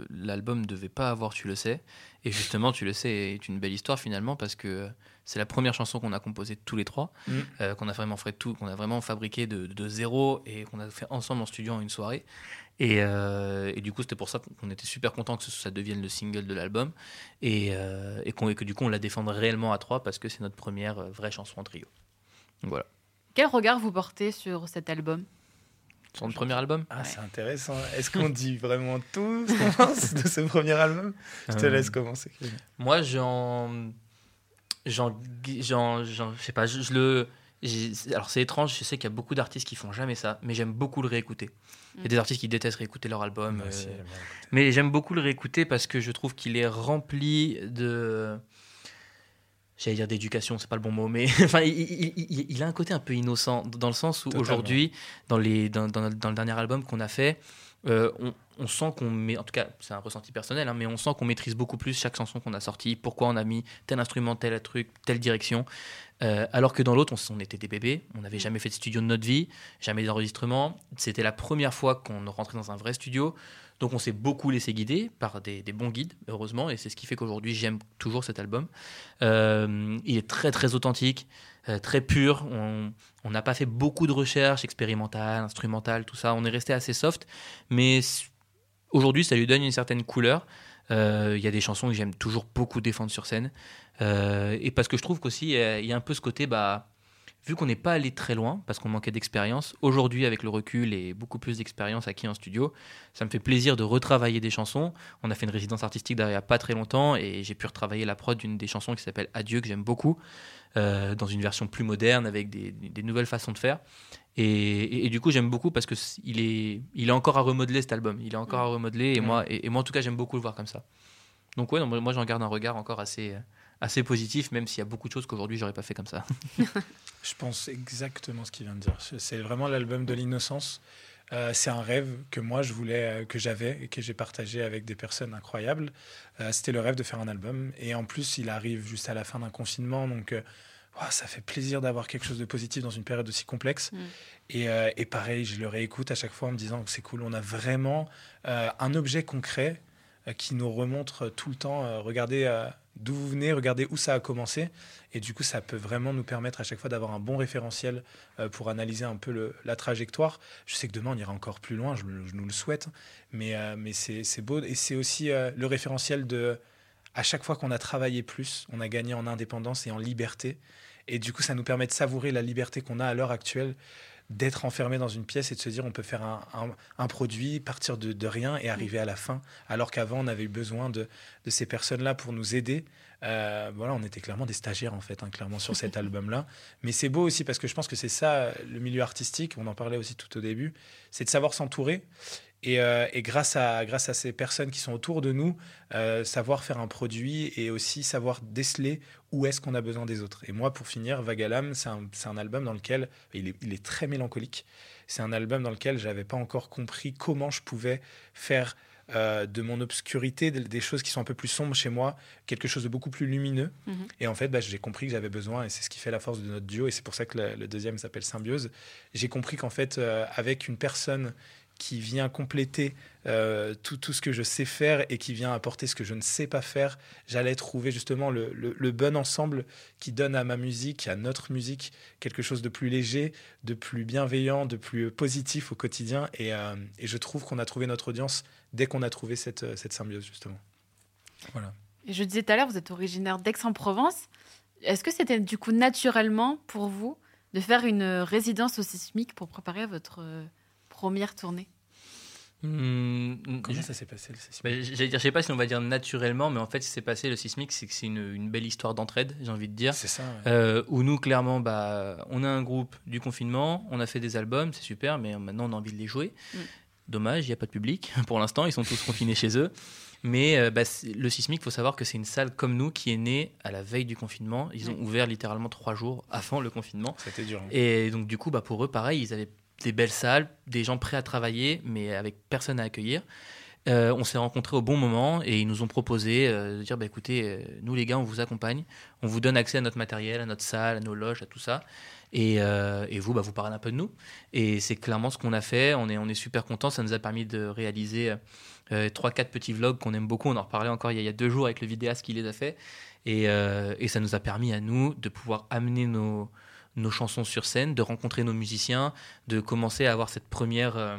L'album ne devait pas avoir Tu le sais. Et justement, Tu le sais est une belle histoire finalement parce que c'est la première chanson qu'on a composée tous les trois, mm. euh, qu'on a vraiment fait tout, qu'on a vraiment fabriqué de, de zéro et qu'on a fait ensemble en studio en une soirée. Euh, et, du coup, c'était pour ça qu'on était super content que ça devienne le single de l'album et, euh, et, que du coup, on la défende réellement à trois parce que c'est notre première euh, vraie chanson en trio. voilà. Quel regard vous portez sur cet album? Sur le premier album? Ah, c'est intéressant. Est-ce qu'on dit vraiment tout ce qu'on pense de ce premier album? Je te laisse commencer. Moi, j'en. J'en. Je sais pas, je le alors c'est étrange, je sais qu'il y a beaucoup d'artistes qui font jamais ça, mais j'aime beaucoup le réécouter. Il y a des mm. artistes qui détestent réécouter leur album, euh, mais j'aime beaucoup le réécouter parce que je trouve qu'il est rempli de, j'allais dire d'éducation, c'est pas le bon mot, mais enfin il, a un côté un peu innocent dans le sens où aujourd'hui, dans, les, dans, dans, le dernier album qu'on a fait, euh, on, sent qu'on met, en tout cas c'est un ressenti personnel, hein, mais on sent qu'on maîtrise beaucoup plus chaque chanson qu'on a sortie, pourquoi on a mis tel instrument, tel truc, telle direction. Euh, alors que dans l'autre, on, était des bébés, on n'avait jamais fait de studio de notre vie, jamais d'enregistrement. C'était la première fois qu'on rentrait dans un vrai studio. Donc on s'est beaucoup laissé guider par des, bons guides, heureusement, et c'est ce qui fait qu'aujourd'hui j'aime toujours cet album. Euh, il est très très authentique, très pur. On n'a pas fait beaucoup de recherches expérimentales, instrumentales, tout ça. On est resté assez soft, mais aujourd'hui ça lui donne une certaine couleur. Il y a des chansons que j'aime toujours beaucoup défendre sur scène. Euh, et parce que je trouve qu'aussi, il y a un peu ce côté, bah, vu qu'on n'est pas allé très loin, parce qu'on manquait d'expérience, aujourd'hui, avec le recul et beaucoup plus d'expérience acquis en studio, ça me fait plaisir de retravailler des chansons. On a fait une résidence artistique derrière il n'y a pas très longtemps et j'ai pu retravailler la prod d'une des chansons qui s'appelle Adieu, que j'aime beaucoup, euh, dans une version plus moderne, avec des, des nouvelles façons de faire. Et, et, du coup, j'aime beaucoup parce qu'il est, il est encore à remodeler cet album. Il est encore à remodeler et, moi, et, moi, en tout cas, j'aime beaucoup le voir comme ça. Donc, ouais, moi, j'en garde un regard encore assez assez positif, même s'il y a beaucoup de choses qu'aujourd'hui j'aurais pas fait comme ça. je pense exactement ce qu'il vient de dire. C'est vraiment l'album de l'innocence. Euh, c'est un rêve que moi je voulais, euh, que j'avais et que j'ai partagé avec des personnes incroyables. Euh, c'était le rêve de faire un album. Et en plus, il arrive juste à la fin d'un confinement, donc ça fait plaisir d'avoir quelque chose de positif dans une période aussi complexe. Mm. Et, et, pareil, je le réécoute à chaque fois en me disant que c'est cool. On a vraiment un objet concret qui nous remontre tout le temps. regardez d'où vous venez, regardez où ça a commencé. Et du coup, ça peut vraiment nous permettre à chaque fois d'avoir un bon référentiel euh, pour analyser un peu la trajectoire. Je sais que demain, on ira encore plus loin, je, nous le souhaite, mais, euh, mais c'est beau. Et c'est aussi euh, le référentiel de, à chaque fois qu'on a travaillé plus, on a gagné en indépendance et en liberté. Et du coup, ça nous permet de savourer la liberté qu'on a à l'heure actuelle d'être enfermé dans une pièce et de se dire on peut faire un, produit, partir de, rien et arriver à la fin, alors qu'avant on avait eu besoin de, ces personnes-là pour nous aider. Euh, voilà, on était clairement des stagiaires en fait, hein, clairement sur cet album-là. Mais c'est beau aussi parce que je pense que c'est ça le milieu artistique. On en parlait aussi tout au début, c'est de savoir s'entourer euh, et, grâce, à, grâce à ces personnes qui sont autour de nous, euh, savoir faire un produit et aussi savoir déceler où est-ce qu'on a besoin des autres. Et moi, pour finir, Vagalam, c'est un, un, album dans lequel il est, il est très mélancolique. C'est un album dans lequel j'avais pas encore compris comment je pouvais faire euh, de mon obscurité, des, choses qui sont un peu plus sombres chez moi, quelque chose de beaucoup plus lumineux. Mhm. Et en fait, bah, j'ai compris que j'avais besoin, et c'est ce qui fait la force de notre duo, et c'est pour ça que le, deuxième s'appelle Symbiose. J'ai compris qu'en fait, avec une personne qui vient compléter euh, tout, tout, ce que je sais faire et qui vient apporter ce que je ne sais pas faire, j'allais trouver justement le, le, bon ensemble qui donne à ma musique, à notre musique, quelque chose de plus léger, de plus bienveillant, de plus positif au quotidien. Et, euh, et je trouve qu'on a trouvé notre audience dès qu'on a trouvé cette, cette symbiose, justement. Voilà. Et je disais tout à l'heure, vous êtes originaire d'Aix-en-Provence. Est-ce que c'était du coup naturellement pour vous de faire une résidence au sismique pour préparer votre euh, première tournée hmm, Comment ça s'est passé le sismique bah, J'allais dire, je sais pas si on va dire naturellement, mais en fait, ce qui s'est passé le sismique, c'est que c'est une, belle histoire d'entraide, j'ai envie de dire. C'est ça. Euh, où nous, clairement, bah, on a un groupe du confinement, on a fait des albums, c'est super, mais maintenant on a envie de les jouer. Mm. Dommage, il n'y a pas de public pour l'instant, ils sont tous confinés chez eux. Mais euh, bah, le sismique, il faut savoir que c'est une salle comme nous qui est née à la veille du confinement. Ils ont ouvert littéralement trois jours avant le confinement. C'était dur. Hein. Et donc, du coup, bah, pour eux, pareil, ils avaient des belles salles, des gens prêts à travailler, mais avec personne à accueillir. Euh, on s'est rencontrés au bon moment et ils nous ont proposé euh, de dire bah, écoutez, euh, nous les gars, on vous accompagne, on vous donne accès à notre matériel, à notre salle, à nos loges, à tout ça. Et, vous, bah, vous parlez un peu de nous. Et c'est clairement ce qu'on a fait. On est, on est super contents. Ça nous a permis de réaliser trois, quatre petits vlogs qu'on aime beaucoup. On en reparlait encore il y, a, deux jours avec le vidéaste qui les a fait. Et ça nous a permis à nous de pouvoir amener nos, nos chansons sur scène, de rencontrer nos musiciens, de commencer à avoir cette première, euh,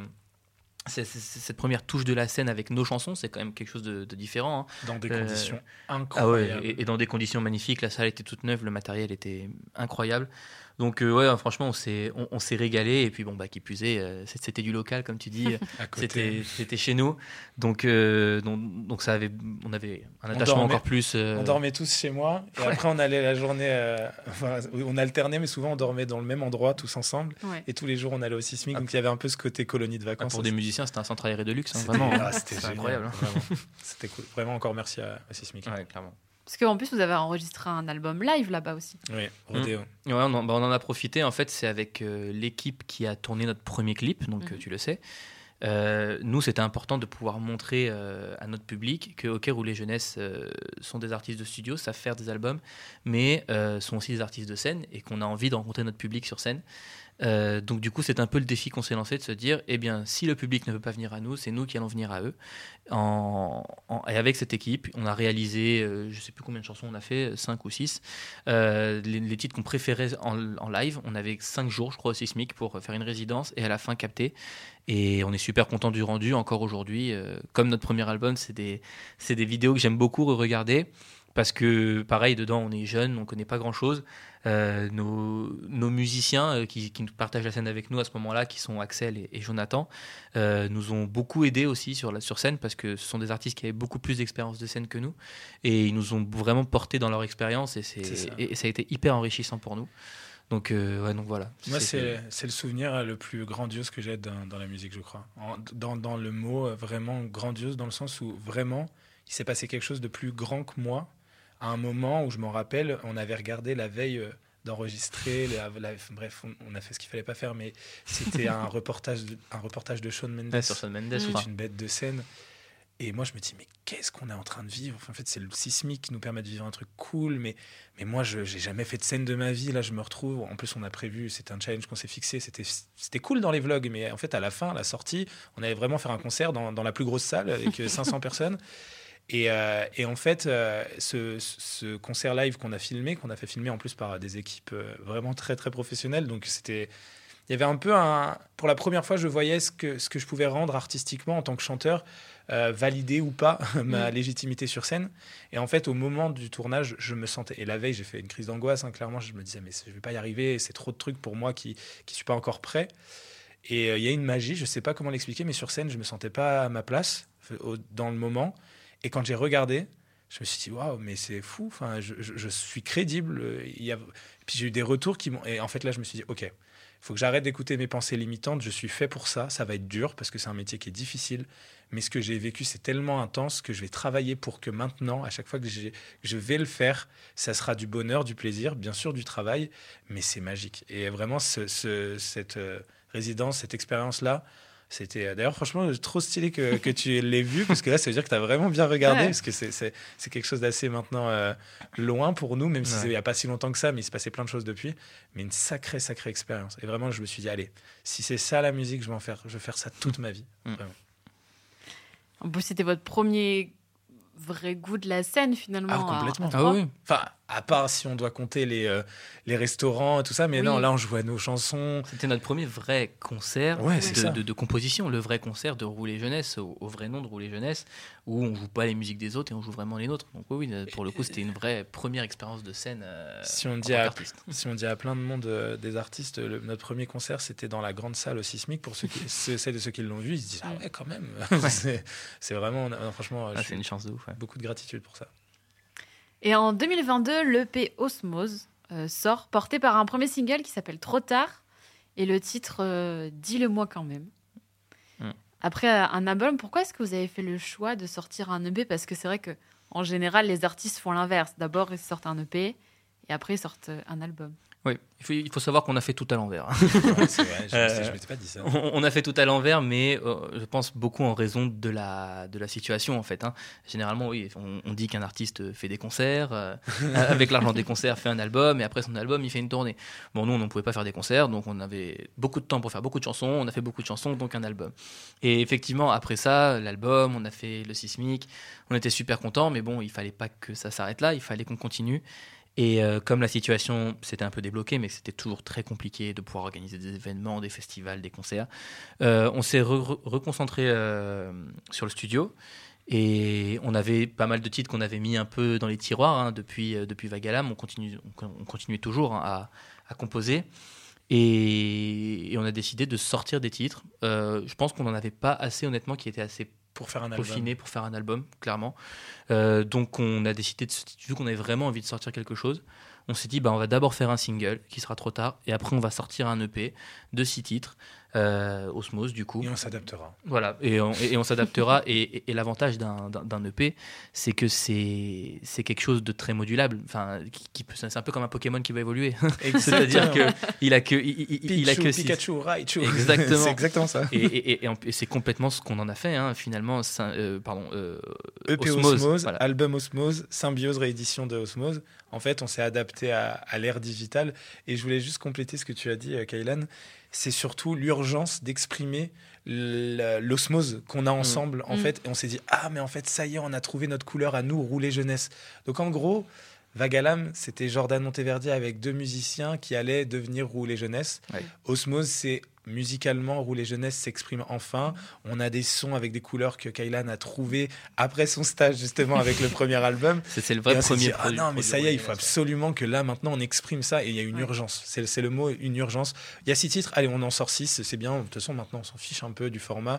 cette, première touche de la scène avec nos chansons. C'est quand même quelque chose de, différent. Hein. Dans des conditions incroyables. Ah ouais, et, dans des conditions magnifiques. La salle était toute neuve, le matériel était incroyable. Donc euh, ouais, franchement, on s'est on, s'est régalé et puis bon bah qui plus est, euh, c'était du local comme tu dis, c'était c'était chez nous. Donc, euh, donc, donc ça avait on avait un attachement encore plus. On dormait tous chez moi et après on allait la journée enfin, on alternait mais souvent on dormait dans le même endroit tous ensemble et tous les jours on allait au sismique donc il y avait un peu ce côté colonie de vacances. Ah, pour des musiciens, c'était un centre aéré de luxe hein, vraiment. Ah, c'était incroyable. Hein. C'était cool. Vraiment encore merci à, à Sismic. Ouais, clairement. Parce qu'en plus, vous avez enregistré un album live là-bas aussi. Oui, Rodeo. Mmh. Ouais, on, en, bah, on, en, a profité. En fait, c'est avec euh, l'équipe qui a tourné notre premier clip, donc mmh. euh, tu le sais. Euh, nous, c'était important de pouvoir montrer à notre public que OK Rouler Jeunesse sont des artistes de studio, savent faire des albums, mais sont aussi des artistes de scène et qu'on a envie de rencontrer notre public sur scène. Euh, donc du coup, c'est un peu le défi qu'on s'est lancé de se dire, eh bien, si le public ne veut pas venir à nous, c'est nous qui allons venir à eux. et avec cette équipe, on a réalisé, euh, je ne sais plus combien de chansons on a fait, 5 ou 6. Euh, les, titres qu'on préférait en, live, on avait 5 jours, je crois, au Sismic pour faire une résidence et à la fin capter. Et on est super content du rendu encore aujourd'hui. comme notre premier album, c'est des vidéos que j'aime beaucoup regarder parce que pareil dedans on est jeune on connaît pas grand chose euh, nos, nos, musiciens euh, qui, qui, partagent la scène avec nous à ce moment-là qui sont Axel et, Jonathan euh, nous ont beaucoup aidés aussi sur la sur scène parce que ce sont des artistes qui avaient beaucoup plus d'expérience de scène que nous et ils nous ont vraiment porté dans leur expérience et, c'est, ça. Et, ça a été hyper enrichissant pour nous donc, ouais, donc voilà. Moi, c'est, c'est le souvenir le plus grandiose que j'ai dans, dans la musique, je crois. dans, dans, le mot vraiment grandiose, dans le sens où vraiment, il s'est passé quelque chose de plus grand que moi à un moment où je m'en rappelle, on avait regardé la veille euh, d'enregistrer. bref, on, a fait ce qu'il fallait pas faire, mais c'était un reportage, de, un reportage de Shawn Mendes. sur Shawn Mendes, une bête de scène. Et moi, je me dis, mais qu'est-ce qu'on est en train de vivre? En fait, c'est le sismique qui nous permet de vivre un truc cool. Mais, mais moi, je n'ai jamais fait de scène de ma vie. Là, je me retrouve. En plus, on a prévu, c'était un challenge qu'on s'est fixé. C'était cool dans les vlogs. Mais en fait, à la fin, à la sortie, on allait vraiment faire un concert dans, dans la plus grosse salle avec 500 personnes. Euh, et, en fait, euh, ce, concert live qu'on a filmé, qu'on a fait filmer en plus par des équipes euh, vraiment très très professionnelles, donc c'était, il y avait un peu un, pour la première fois, je voyais ce que ce que je pouvais rendre artistiquement en tant que chanteur euh, valider ou pas ma mm. légitimité sur scène. Et en fait, au moment du tournage, je me sentais. Et la veille, j'ai fait une crise d'angoisse. Hein, clairement, je me disais, mais je vais pas y arriver. C'est trop de trucs pour moi qui qui suis pas encore prêt. Et il y a une magie, je sais pas comment l'expliquer, mais sur scène, je me sentais pas à ma place dans le moment. Et quand j'ai regardé, je me suis dit waouh mais c'est fou je, suis crédible puis j'ai eu des retours qui m'ont et en fait là je me suis dit ok il faut que j'arrête d'écouter mes pensées limitantes je suis fait pour ça ça va être dur parce que c'est un métier qui est difficile mais ce que j'ai vécu c'est tellement intense que je vais travailler pour que maintenant à chaque fois que je vais le faire ça sera du bonheur du plaisir bien sûr du travail mais c'est magique. Et vraiment ce, cette euh, résidence cette expérience là c'était euh, d'ailleurs franchement trop stylé que, que tu l'aies vu parce que là ça veut dire que tu as vraiment bien regardé parce que c'est quelque chose d'assez maintenant euh, loin pour nous même si il n'y a pas si longtemps que ça mais il s'est passé plein de choses depuis. Mais une sacrée sacrée expérience. Et vraiment je me suis dit allez si c'est ça la musique je vais en faire je vais faire ça toute ma vie. Mm. en plus c'était votre premier vrai goût de la scène finalement ah, complètement. ah, oui. enfin à part si on doit compter les, euh, les restaurants et tout ça. Mais non, là, on jouait nos chansons. C'était notre premier vrai concert de, de, composition, le vrai concert de Rouler Jeunesse, au, vrai nom de Rouler Jeunesse, où on joue pas les musiques des autres et on joue vraiment les nôtres. Donc oui, pour le coup, c'était une vraie première expérience de scène. Euh, si, on dit à, si on dit à plein de monde euh, des artistes, notre premier concert, c'était dans la grande salle au Sismique. Pour ceux, qui, ceux de ceux qui l'ont vu, ils se disent Ah ouais, quand même. c'est vraiment, franchement, ah, c'est une chance de ouf. Beaucoup de gratitude pour ça. Et en 2022, l'EP Osmose euh, sort, porté par un premier single qui s'appelle Trop tard et le titre euh, Dis-le-moi quand même. Hmm. Après euh, un album, pourquoi est-ce que vous avez fait le choix de sortir un EP Parce que c'est vrai que en général, les artistes font l'inverse. D'abord, ils sortent un EP et après, ils sortent un album. Oui, il faut, savoir qu'on a fait tout à l'envers. c'est vrai, je, ne euh, pas dit ça. On, a fait tout à l'envers, mais euh, je pense beaucoup en raison de la, de la situation, en fait. Hein. Généralement, oui, on, dit qu'un artiste fait des concerts, euh, avec l'argent des concerts, fait un album, et après son album, il fait une tournée. Bon, nous, on ne pouvait pas faire des concerts, donc on avait beaucoup de temps pour faire beaucoup de chansons, on a fait beaucoup de chansons, donc un album. Et effectivement, après ça, l'album, on a fait le sismique, on était super contents, mais bon, il fallait pas que ça s'arrête là, il fallait qu'on continue. Et euh, comme la situation s'était un peu débloquée, mais c'était toujours très compliqué de pouvoir organiser des événements, des festivals, des concerts, euh, on s'est reconcentré euh, sur le studio. Et on avait pas mal de titres qu'on avait mis un peu dans les tiroirs hein, depuis, depuis Vagalam. On, continue, on, continuait toujours hein, à, composer. Et, et, on a décidé de sortir des titres. je pense qu'on n'en avait pas assez, honnêtement, qui étaient assez pour faire un album. pour faire un album, clairement. Euh, donc on a décidé, de, vu qu'on avait vraiment envie de sortir quelque chose, on s'est dit bah, on va d'abord faire un single qui sera trop tard, et après on va sortir un EP de six titres Osmose du coup. Et on s'adaptera. Voilà, et on, et on s'adaptera. et, et, l'avantage d'un EP, c'est que c'est quelque chose de très modulable. Enfin, qui, c'est un peu comme un Pokémon qui va évoluer. C'est-à-dire que il a que il, a que Pikachu, Raichu. Exactement. c'est exactement ça. Et, et c'est complètement ce qu'on en a fait hein, finalement. Euh, pardon. Euh, EP Osmose, album Osmose, symbiose réédition de Osmose. En fait, on s'est adapté à, à l'ère digitale. Et je voulais juste compléter ce que tu as dit, euh, Kaylan c'est surtout l'urgence d'exprimer l'osmose qu'on a mm. ensemble, en mm. fait. Et on s'est dit, ah, mais en fait, ça y est, on a trouvé notre couleur à nous, rouler jeunesse. Donc, en gros, Vagalam, c'était Jordan Monteverdi avec deux musiciens qui allaient devenir rouler jeunesse. Osmose, c'est musicalement, Rouler Jeunesse s'exprime enfin. On a des sons avec des couleurs que Kailan a trouvé après son stage justement avec le premier album. C'est le vrai premier Ah non, mais ça y est, il faut absolument que là maintenant on exprime ça et il y a une urgence. C'est le mot, une urgence. Il y a six titres, allez, on en sort six, c'est bien. De toute façon, maintenant on s'en fiche un peu du format.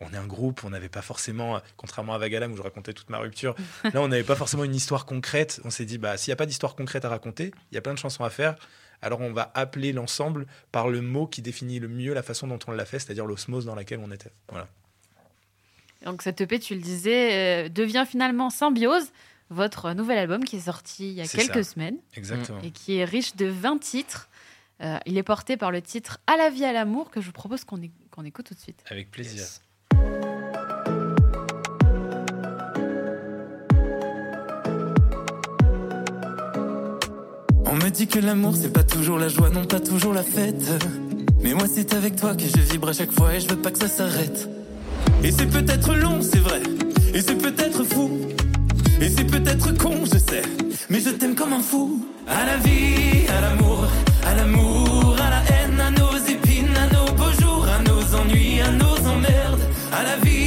On est un groupe, on n'avait pas forcément, contrairement à Vagalam où je racontais toute ma rupture, là on n'avait pas forcément une histoire concrète. On s'est dit, bah s'il n'y a pas d'histoire concrète à raconter, il y a plein de chansons à faire alors on va appeler l'ensemble par le mot qui définit le mieux la façon dont on l'a fait, c'est-à-dire l'osmose dans laquelle on était. Voilà. Donc cette EP, tu le disais, euh, devient finalement Symbiose, votre nouvel album qui est sorti il y a quelques semaines. Exactement. Et qui est riche de 20 titres. Euh, il est porté par le titre À la vie, à l'amour, que je vous propose qu'on écoute tout de suite. Avec plaisir. On me dit que l'amour c'est pas toujours la joie, non pas toujours la fête. Mais moi c'est avec toi que je vibre à chaque fois et je veux pas que ça s'arrête. Et c'est peut-être long, c'est vrai. Et c'est peut-être fou. Et c'est peut-être con, je sais. Mais je t'aime comme un fou. À la vie, à l'amour, à l'amour, à la haine, à nos épines, à nos beaux jours, à nos ennuis, à nos emmerdes. À la vie,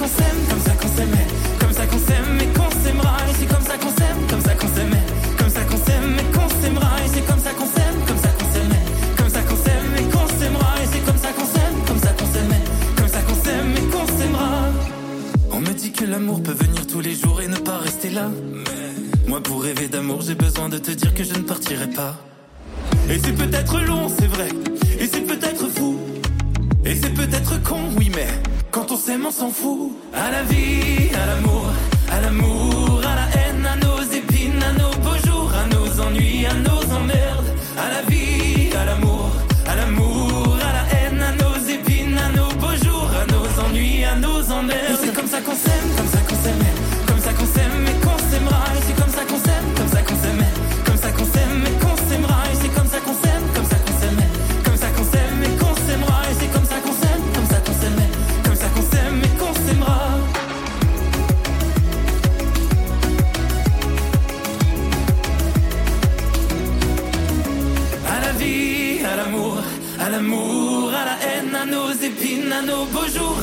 qu'on s'aime, comme ça qu'on s'aimait, comme ça qu'on s'aime et qu'on s'aimera. Comme ça qu'on s'aime, comme ça qu'on s'aimait, comme ça qu'on s'aime et qu'on s'aimera. Et c'est comme ça qu'on s'aime, comme ça qu'on s'aimait, comme ça qu'on s'aime et qu'on s'aimera. Et c'est comme ça qu'on s'aime, comme ça qu'on s'aimait, comme ça qu'on s'aime et qu'on s'aimera. On me dit que l'amour peut venir tous les jours et ne pas rester là. Mais moi pour rêver d'amour, j'ai besoin de te dire que je ne partirai pas. Et c'est peut-être long, c'est vrai. Et c'est peut-être fou. Et c'est peut-être con, oui, mais quand on s'aime, on s'en fout. À la vie, à l'amour, à l'amour, à la haine, à nos épines, à nos beaux jours, à nos ennuis, à nos emmerdes. À la vie,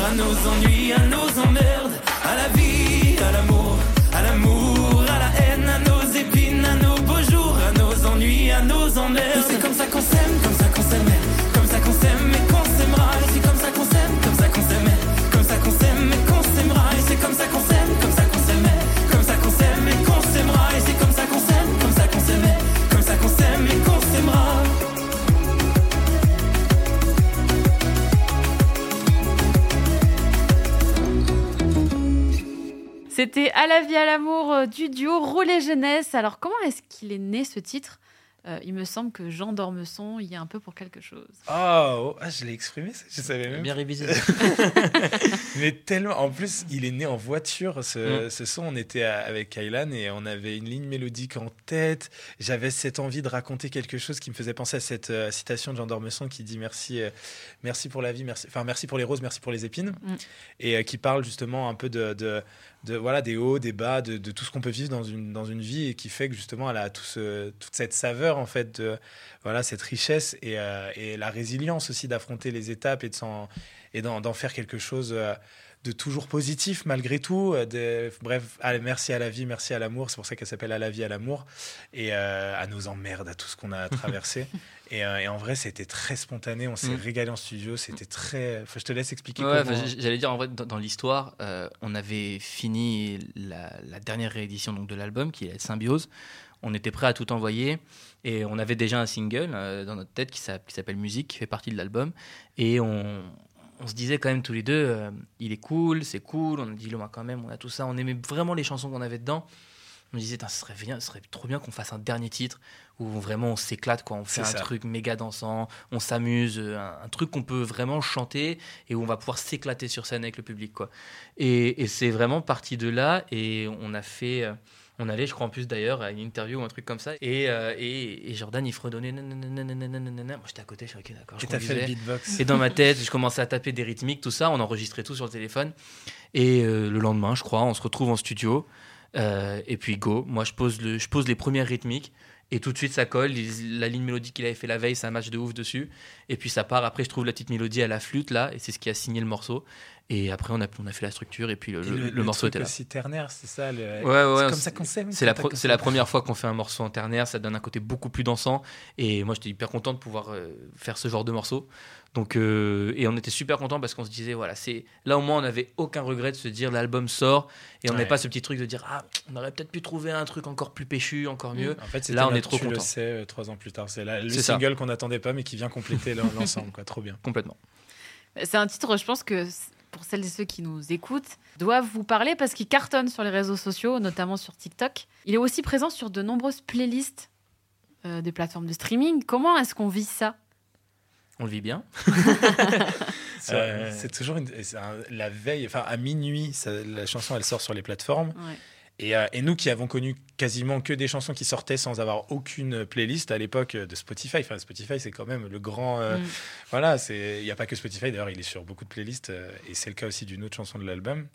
à nos ennuis, à nos C'était À la vie, à l'amour euh, du duo Roulet Jeunesse. Alors, comment est-ce qu'il est né ce titre? Euh, Il me semble que Jean Dormesson y est un peu pour quelque chose. Oh, ah, je l'ai exprimé, ça, je savais même. Bien révisé. Mais tellement. En plus, il est né en voiture. Ce, Mm. ce son, on était à- avec Kylan et on avait une ligne mélodique en tête. J'avais cette envie de raconter quelque chose qui me faisait penser à cette euh, citation de Jean Dormesson qui dit merci, euh, merci pour la vie, merci, enfin merci pour les roses, merci pour les épines, Mm. et euh, qui parle justement un peu de, de, voilà des hauts, des bas, de, tout ce qu'on peut vivre dans une vie et qui fait que justement elle a toute cette saveur en fait de voilà cette richesse et, euh, et la résilience aussi d'affronter les étapes et d'en faire quelque chose euh, de toujours positif malgré tout. euh, de- bref, allez, merci à la vie, merci à l'amour. C'est pour ça qu'elle s'appelle À la vie, à l'amour. Et euh, à nos emmerdes, à tout ce qu'on a traversé. et, euh, et en vrai, c'était très spontané. On s'est Mm. régalé en studio. C'était très. Enfin, je te laisse expliquer Ouais, comment. j'allais dire en vrai dans, dans l'histoire, euh, on avait fini la, la dernière réédition donc de l'album qui est Symbiose. On était prêt à tout envoyer et on avait déjà un single euh, dans notre tête qui s'a- qui s'appelle Musique, qui fait partie de l'album et on, on se disait quand même tous les deux, euh, il est cool, c'est cool. On a dit Loma quand même, on a tout ça, on aimait vraiment les chansons qu'on avait dedans. On se disait, ce serait bien, ce serait trop bien qu'on fasse un dernier titre où vraiment on s'éclate, quoi. On fait un ça. truc méga dansant, on s'amuse, euh, un, un truc qu'on peut vraiment chanter et où on va pouvoir s'éclater sur scène avec le public, quoi. Et, et c'est vraiment parti de là et on a fait. euh, on allait, je crois en plus d'ailleurs, à une interview ou un truc comme ça. Et, euh, et, et Jordan, il fredonnait. Moi, j'étais à côté, je suis ok, d'accord. Et t'as fait le beatbox. Et dans ma tête, je commençais à taper des rythmiques, tout ça. On enregistrait tout sur le téléphone. Et euh, le lendemain, je crois, on se retrouve en studio. Euh, et puis go, moi je pose, le, je pose les premières rythmiques. Et tout de suite, ça colle. Il- La ligne mélodique qu'il avait fait la veille, ça match de ouf dessus. Et puis ça part. Après, je trouve la petite mélodie à la flûte là. Et c'est ce qui a signé le morceau. Et après, on a, on a fait la structure. Et puis le, Et le- le morceau était là. aussi ternaire, c'est ça. le- Ouais, ouais, c'est ouais, comme ça qu'on s'aime. C'est la, pro- c'est première fois qu'on fait un morceau en ternaire, ça donne un côté beaucoup plus dansant. Et moi, j'étais hyper content de pouvoir euh, faire ce genre de morceau. Donc, euh, et on était super content parce qu'on se disait, voilà, c'est là au moins on n'avait aucun regret de se dire l'album sort et on n'avait Ouais. pas ce petit truc de dire, ah, on aurait peut-être pu trouver un truc encore plus péchu, encore mieux. En fait, Là, on est trop Tu le content. sais, euh, trois ans plus tard. C'est la- le C'est single qu'on n'attendait pas, mais qui vient compléter l'en- l'ensemble. quoi. Trop bien. Complètement. C'est un titre, je pense que pour celles et ceux qui nous écoutent, doivent vous parler parce qu'il cartonne sur les réseaux sociaux, notamment sur TikTok. Il est aussi présent sur de nombreuses playlists euh, des plateformes de streaming. Comment est-ce qu'on vit ça? On le vit bien. C'est Euh, c'est toujours une- c'est un- la veille, enfin à minuit, ça- la chanson elle sort sur les plateformes. Ouais. Et, euh, et nous qui avons connu quasiment que des chansons qui sortaient sans avoir aucune playlist à l'époque de Spotify. Enfin, Spotify, c'est quand même le grand. euh, Mm. Voilà, il n'y a pas que Spotify. D'ailleurs, il est sur beaucoup de playlists euh, et c'est le cas aussi d'une autre chanson de l'album.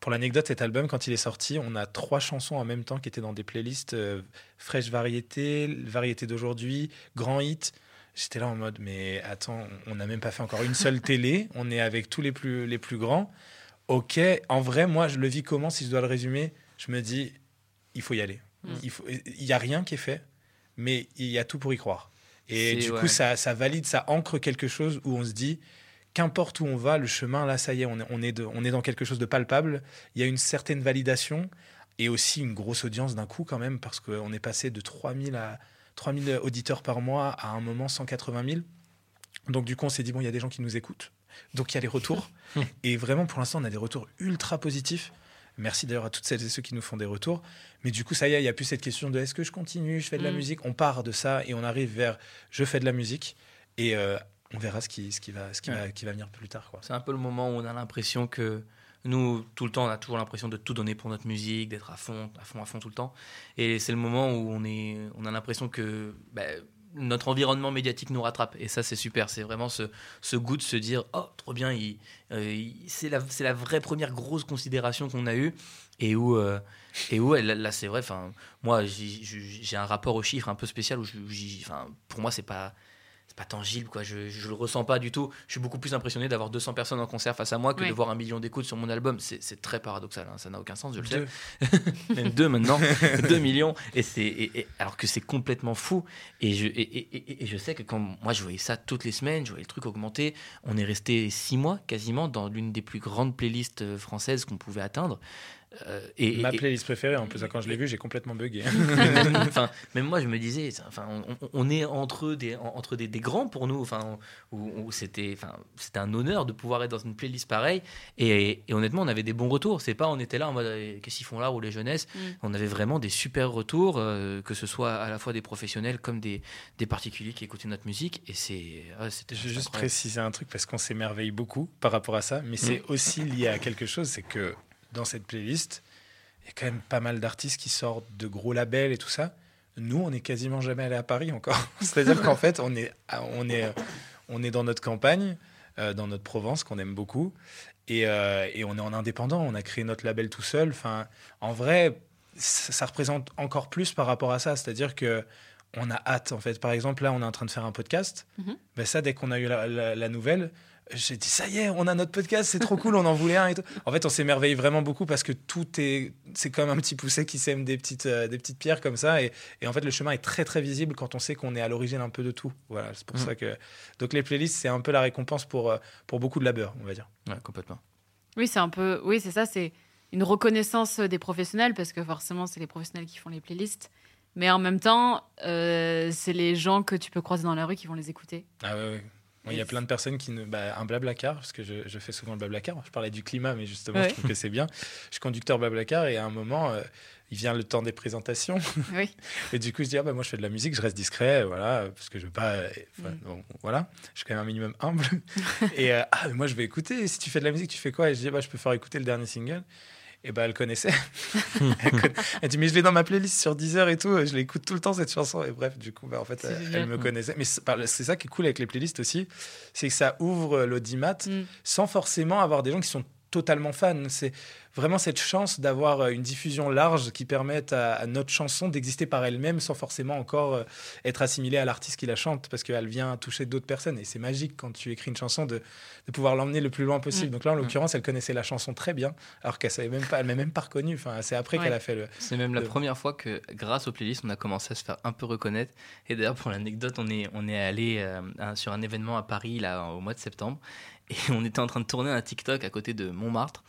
Pour l'anecdote, cet album, quand il est sorti, on a trois chansons en même temps qui étaient dans des playlists euh, fraîche variété, variété d'aujourd'hui, grand hit. J'étais là en mode, mais attends, on n'a même pas fait encore une seule télé. On est avec tous les plus, les plus grands. ok, en vrai, moi, je le vis comment si je dois le résumer? Je me dis, il faut y aller. Mm. Il faut, il y a rien qui est fait, mais il y a tout pour y croire. Et du coup, ça, ça valide, ça ancre quelque chose où on se dit, qu'importe où on va, le chemin, là, ça y est, on est, on est, on est dans quelque chose de palpable. Il y a une certaine validation et aussi une grosse audience d'un coup quand même, parce qu'on est passé de 3000 à 3000 auditeurs par mois à un moment 180 000. Donc du coup, on s'est dit, bon, il y a des gens qui nous écoutent. Donc il y a les retours. et vraiment, pour l'instant, on a des retours ultra positifs. Merci d'ailleurs à toutes celles et ceux qui nous font des retours. Mais du coup, ça y est, il n'y a plus cette question de est-ce que je continue, je fais de la mm. musique? On part de ça et on arrive vers je fais de la musique. Et euh, on verra ce qui, ce qui, va, ce qui, va, qui va venir plus tard. C'est un peu le moment où on a l'impression que nous, tout le temps, on a toujours l'impression de tout donner pour notre musique, d'être à fond, à fond, à fond tout le temps. Et c'est le moment où on, est, on a l'impression que ben, notre environnement médiatique nous rattrape. Et ça, c'est super. C'est vraiment ce, goût de se dire Oh, trop bien, euh, c'est la, la, vraie première grosse considération qu'on a eue. Et où, euh, et où là, c'est vrai, moi, j'ai un rapport aux chiffres un peu spécial où, pour moi, c'est pas c'est pas tangible quoi. Je, je le ressens pas du tout. Je suis beaucoup plus impressionné d'avoir 200 personnes en concert face à moi que de voir un million d'écoutes sur mon album. C'est très paradoxal hein. ça n'a aucun sens je le sais. Même deux maintenant. Deux millions. Et c'est alors que c'est complètement fou. Et je et, et, je sais que quand moi je voyais ça toutes les semaines je voyais le truc augmenter. On est resté six mois quasiment dans l'une des plus grandes playlists euh, françaises qu'on pouvait atteindre et, Ma playlist préférée, en plus, quand je l'ai vu, j'ai complètement bugué. enfin, même moi, je me disais, enfin, on, est entre des, entre des, grands pour nous, enfin, où, c'était, enfin, c'était un honneur de pouvoir être dans une playlist pareille. Et, honnêtement, on avait des bons retours. C'est pas, on était là en mode, eh, qu'est-ce qu'ils font là ou les jeunesses. Mm. On avait vraiment des super retours, euh, que ce soit à la fois des professionnels comme des, des particuliers qui écoutaient notre musique. Et c'est, c'était. Je vais juste préciser un truc parce qu'on s'émerveille beaucoup par rapport à ça, mais c'est mm. aussi lié à quelque chose, c'est que dans cette playlist, il y a quand même pas mal d'artistes qui sortent de gros labels et tout ça. Nous, on n'est quasiment jamais allé à Paris encore. C'est-à-dire qu'en fait, on est, on, est, on est dans notre campagne, euh, dans notre Provence, qu'on aime beaucoup. Et, euh, et, on est en indépendant, on a créé notre label tout seul. Enfin, en vrai, ça, représente encore plus par rapport à ça. C'est-à-dire que on a hâte, en fait. Par exemple, là, on est en train de faire un podcast. Mm-hmm. ben ça, dès qu'on a eu la nouvelle, j'ai dit ça y est, on a notre podcast, c'est trop cool, on en voulait un et tout. En fait, on s'émerveille vraiment beaucoup parce que tout est, c'est comme un petit poussé qui sème des petites, euh, des petites pierres comme ça et, et, en fait le chemin est très très visible quand on sait qu'on est à l'origine un peu de tout. Voilà, c'est pour mm. ça que donc les playlists c'est un peu la récompense pour euh, pour beaucoup de labeur, on va dire. Ouais, complètement. Oui, c'est un peu, oui, c'est ça, c'est une reconnaissance des professionnels parce que forcément c'est les professionnels qui font les playlists. Mais en même temps, euh, c'est les gens que tu peux croiser dans la rue qui vont les écouter. Ah ouais, ouais. Il y a plein de personnes qui ne. Bah, un blablacar, parce que je, je, fais souvent le blablacar. Je parlais du climat, mais justement, je trouve que c'est bien. Je suis conducteur blablacar et à un moment, euh, il vient le temps des présentations. Oui. et du coup, je dis, ah, bah, moi, je fais de la musique, je reste discret, voilà, parce que je veux pas. Mm. voilà, je suis quand même un minimum humble. et euh, ah, moi, je vais écouter. Si tu fais de la musique, tu fais quoi? Et je dis, bah, je peux faire écouter le dernier single et ben elle connaissait. elle, dit mais je l'ai dans ma playlist sur Deezer et tout, je l'écoute tout le temps cette chanson et bref du coup bah, en fait elle, me connaissait. Mais c'est ça qui est cool avec les playlists aussi, c'est que ça ouvre l'audimat mm. sans forcément avoir des gens qui sont totalement fans. C'est vraiment cette chance d'avoir euh, une diffusion large qui permette à, notre chanson d'exister par elle-même sans forcément encore euh, être assimilée à l'artiste qui la chante parce qu'elle vient toucher d'autres personnes. Et c'est magique quand tu écris une chanson de, de pouvoir l'emmener le plus loin possible. Mm. Donc là, en mm. l'occurrence, elle connaissait la chanson très bien alors qu'elle savait même pas, elle m'a même pas reconnue. Enfin, c'est après qu'elle a fait le. C'est même la première fois que, grâce aux playlists, on a commencé à se faire un peu reconnaître. Et d'ailleurs, pour l'anecdote, on est, on est allé euh, sur un événement à Paris là au mois de septembre et on était en train de tourner un TikTok à côté de Montmartre.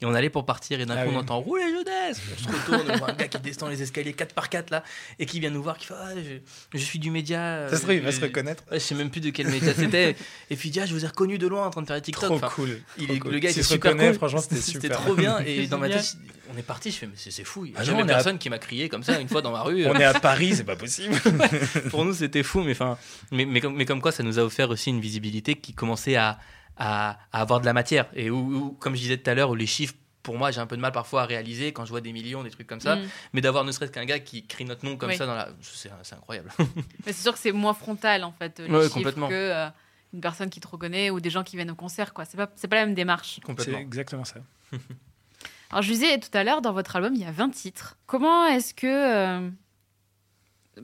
Et on allait pour partir et d'un ah coup on entend rouler jeunesse. On se retourne, on voit un gars qui descend les escaliers 4 par 4 là et qui vient nous voir qui fait ah, je, suis du média. Ça se trouve, il va se reconnaître. je sais même plus de quel média c'était. Et puis il dit ah, je vous ai reconnu de loin en train de faire les TikTok. Trop cool. Il Le gars était super cool. Franchement, c'était super. C'était trop bien. Et dans ma tête, on est parti. Je fais mais c'est fou. Il y a ah jamais personne qui m'a crié comme ça une fois dans ma rue. On est à Paris, c'est pas possible. pour nous, c'était fou. Mais, enfin, mais, mais, mais comme quoi, ça nous a offert aussi une visibilité qui commençait à à, avoir de la matière. Et où, comme je disais tout à l'heure, où les chiffres pour moi, j'ai un peu de mal parfois à réaliser quand je vois des millions, des trucs comme ça. Mm. Mais d'avoir ne serait-ce qu'un gars qui crie notre nom comme ça, dans la... c'est, incroyable. Mais c'est sûr que c'est moins frontal, en fait, les chiffres, que euh, une personne qui te reconnaît ou des gens qui viennent au concert. Quoi. C'est, pas, c'est pas la même démarche. Complètement. C'est exactement ça. Alors, je disais tout à l'heure, dans votre album, il y a 20 titres. Comment est-ce que, euh,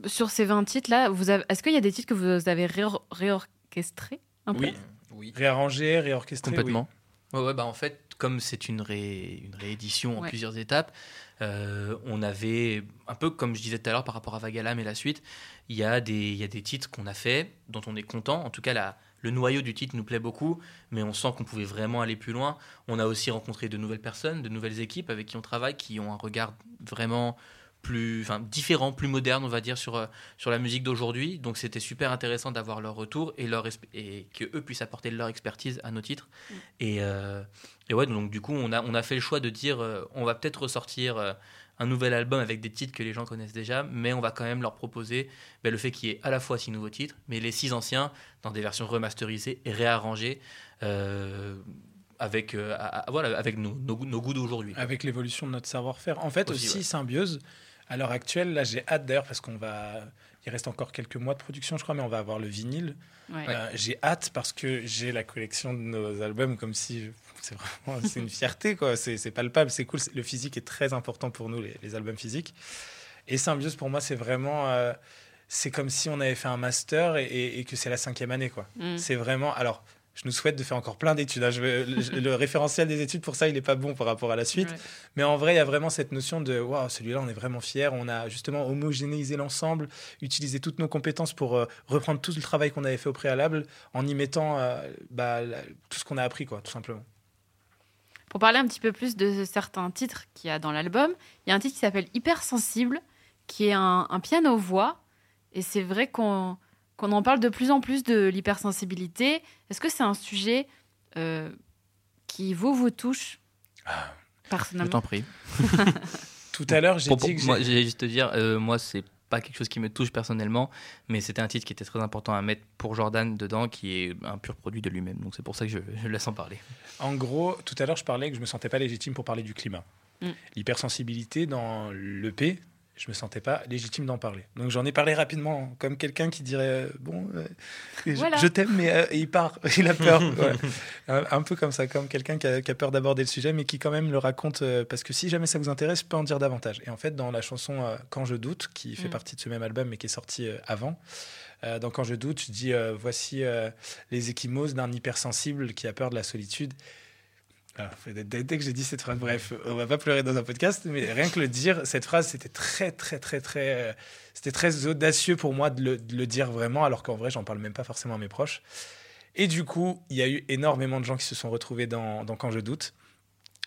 sur ces 20 titres-là, vous avez... est-ce qu'il y a des titres que vous avez réorchestrés un peu? Oui. Oui. Réarrangé, réorchestré. Complètement. Ouais, bah en fait, comme c'est une, une réédition en plusieurs étapes, on avait, un peu comme je disais tout à l'heure par rapport à Vagalam et la suite, il y, a des, il y a des titres qu'on a fait, dont on est content. En tout cas, la, le noyau du titre nous plaît beaucoup, mais on sent qu'on pouvait vraiment aller plus loin. On a aussi rencontré de nouvelles personnes, de nouvelles équipes avec qui on travaille, qui ont un regard vraiment plus enfin, différent, plus moderne, on va dire, sur, euh, sur la musique d'aujourd'hui. Donc c'était super intéressant d'avoir leur retour et, leur et qu'eux puissent apporter leur expertise à nos titres. Mm. Et, euh, et, ouais, donc du coup, on a, on a fait le choix de dire euh, on va peut-être ressortir un nouvel album avec des titres que les gens connaissent déjà, mais on va quand même leur proposer ben, le fait qu'il y ait à la fois six nouveaux titres, mais les six anciens dans des versions remasterisées et réarrangées. avec, voilà, avec nos, nos, goûts d'aujourd'hui. Avec l'évolution de notre savoir-faire. En fait, aussi, Symbiose, à l'heure actuelle, là, j'ai hâte d'ailleurs parce qu'on va. Il reste encore quelques mois de production, je crois, mais on va avoir le vinyle. Euh, j'ai hâte parce que j'ai la collection de nos albums comme si c'est vraiment c'est une fierté quoi. C'est palpable, c'est cool. Le physique est très important pour nous, les, albums physiques. Et Symbiose pour moi, c'est vraiment. Euh, c'est comme si on avait fait un master et, que c'est la cinquième année quoi. Mm. C'est vraiment. Alors je nous souhaite de faire encore plein d'études. Hein. le, référentiel des études, pour ça, il n'est pas bon par rapport à la suite. Mais en vrai, il y a vraiment cette notion de waouh, celui-là, on est vraiment fier. On a justement homogénéisé l'ensemble, utilisé toutes nos compétences pour euh, reprendre tout le travail qu'on avait fait au préalable en y mettant euh, bah, tout ce qu'on a appris, quoi, tout simplement. Pour parler un petit peu plus de certains titres qu'il y a dans l'album, il y a un titre qui s'appelle Hypersensible, qui est un, un piano-voix. Et c'est vrai qu'on qu'on en parle de plus en plus de l'hypersensibilité. Est-ce que c'est un sujet euh, qui vous vous touche ah. personnellement? Je t'en prie. Tout à l'heure, j'ai dit que moi, j'ai juste te dire, euh, moi, c'est pas quelque chose qui me touche personnellement, mais c'était un titre qui était très important à mettre pour Jordan dedans, qui est un pur produit de lui-même. Donc c'est pour ça que je, je, laisse en parler. En gros, tout à l'heure, je parlais que je me sentais pas légitime pour parler du climat. Mm. L'hypersensibilité dans l'EP, je me sentais pas légitime d'en parler. Donc j'en ai parlé rapidement, comme quelqu'un qui dirait euh, bon, euh, je, t'aime, mais euh, il part, il a peur. un, peu comme ça, comme quelqu'un qui, a, peur d'aborder le sujet, mais qui quand même le raconte parce que si jamais ça vous intéresse, je peux en dire davantage. Et en fait, dans la chanson Quand je doute, qui fait mm. partie de ce même album, mais qui est sorti avant. dans Quand je doute, je dis voici les échymoses d'un hypersensible qui a peur de la solitude dès que j'ai dit cette phrase, bref, on va pas pleurer dans un podcast, mais rien que le dire, cette phrase, c'était très, très, très, très, euh, c'était très audacieux pour moi de le, dire vraiment, alors qu'en vrai, j'en parle même pas forcément à mes proches. Et du coup, il y a eu énormément de gens qui se sont retrouvés dans Quand je doute.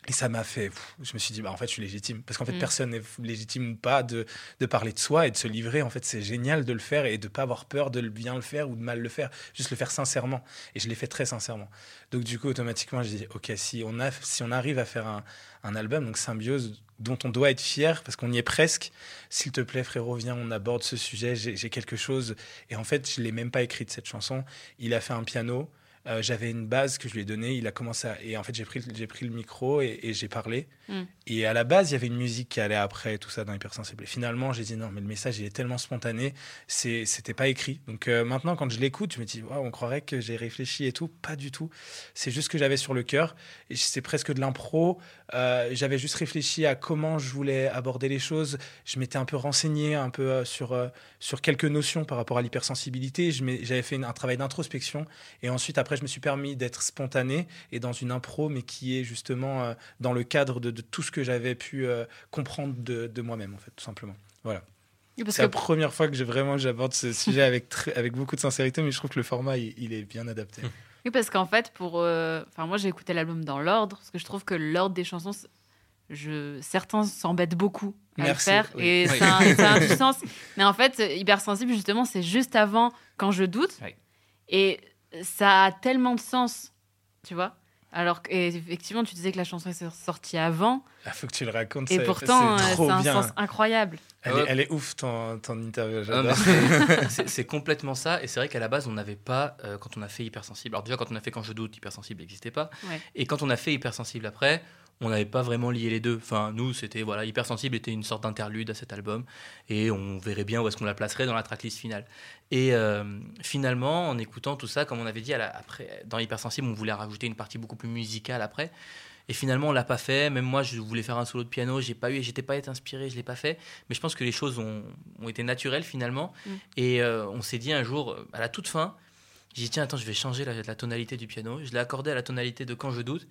Et ça m'a fait. Je me suis dit, bah, en fait, je suis légitime. Parce qu'en fait, mm. personne n'est légitime ou pas de, de, parler de soi et de se livrer. En fait, c'est génial de le faire et de ne pas avoir peur de bien le faire ou de mal le faire. Juste le faire sincèrement. Et je l'ai fait très sincèrement. Donc, du coup, automatiquement, je dis, OK, si on, a, si on arrive à faire un, un album, donc Symbiose, dont on doit être fier, parce qu'on y est presque, s'il te plaît, frérot, viens, on aborde ce sujet. J'ai quelque chose. Et en fait, je ne l'ai même pas écrite, cette chanson. Il a fait un piano. Euh, j'avais une base que je lui ai donnée. Il a commencé à... Et en fait, j'ai pris, le micro et, j'ai parlé. Mm. Et à la base, il y avait une musique qui allait après, tout ça dans Hypersensible. Et finalement, j'ai dit non, mais le message, il est tellement spontané, c'était pas écrit. Donc euh, maintenant, quand je l'écoute, je me dis, on croirait que j'ai réfléchi et tout. Pas du tout. C'est juste que j'avais sur le cœur. C'est presque de l'impro. Euh, j'avais juste réfléchi à comment je voulais aborder les choses. Je m'étais un peu renseigné un peu sur, sur quelques notions par rapport à l'hypersensibilité. j'avais fait un travail d'introspection. Et ensuite, après, je me suis permis d'être spontané et dans une impro, mais qui est justement euh, dans le cadre de, tout ce que j'avais pu euh, comprendre de, moi-même, en fait, tout simplement. Voilà. C'est la première fois que j'ai vraiment j'aborde ce sujet avec, avec beaucoup de sincérité, mais je trouve que le format, il, est bien adapté. Oui, parce qu'en fait, pour, euh, enfin moi, j'ai écouté l'album dans l'ordre, parce que je trouve que l'ordre des chansons, je, certains s'embêtent beaucoup à le faire, et ça, a, du sens. Mais en fait, hypersensible, justement, c'est juste avant quand je doute. Et ça a tellement de sens, tu vois. Alors effectivement, tu disais que la chanson est sortie avant. Il ah, faut que tu le racontes. Et pourtant, c'est euh, un sens incroyable. Elle, est, ouf ton, ton interview. c'est complètement ça. Et c'est vrai qu'à la base, on n'avait pas, euh, quand on a fait Hypersensible. Alors déjà, quand on a fait Quand je doute, Hypersensible n'existait pas. Et quand on a fait Hypersensible après, on n'avait pas vraiment lié les deux. Enfin, nous, c'était voilà, hypersensible était une sorte d'interlude à cet album, et on verrait bien où est-ce qu'on la placerait dans la tracklist finale. Et euh, finalement, en écoutant tout ça, comme on avait dit, après, dans hypersensible, on voulait rajouter une partie beaucoup plus musicale après. Et finalement, on l'a pas fait. Même moi, je voulais faire un solo de piano, j'ai pas eu, j'étais pas été inspiré, je l'ai pas fait. Mais je pense que les choses ont, été naturelles finalement. Mm. Et euh, on s'est dit un jour, à la toute fin, j'ai dit tiens, attends, je vais changer la, la tonalité du piano. Je l'ai accordé à la tonalité de Quand je doute.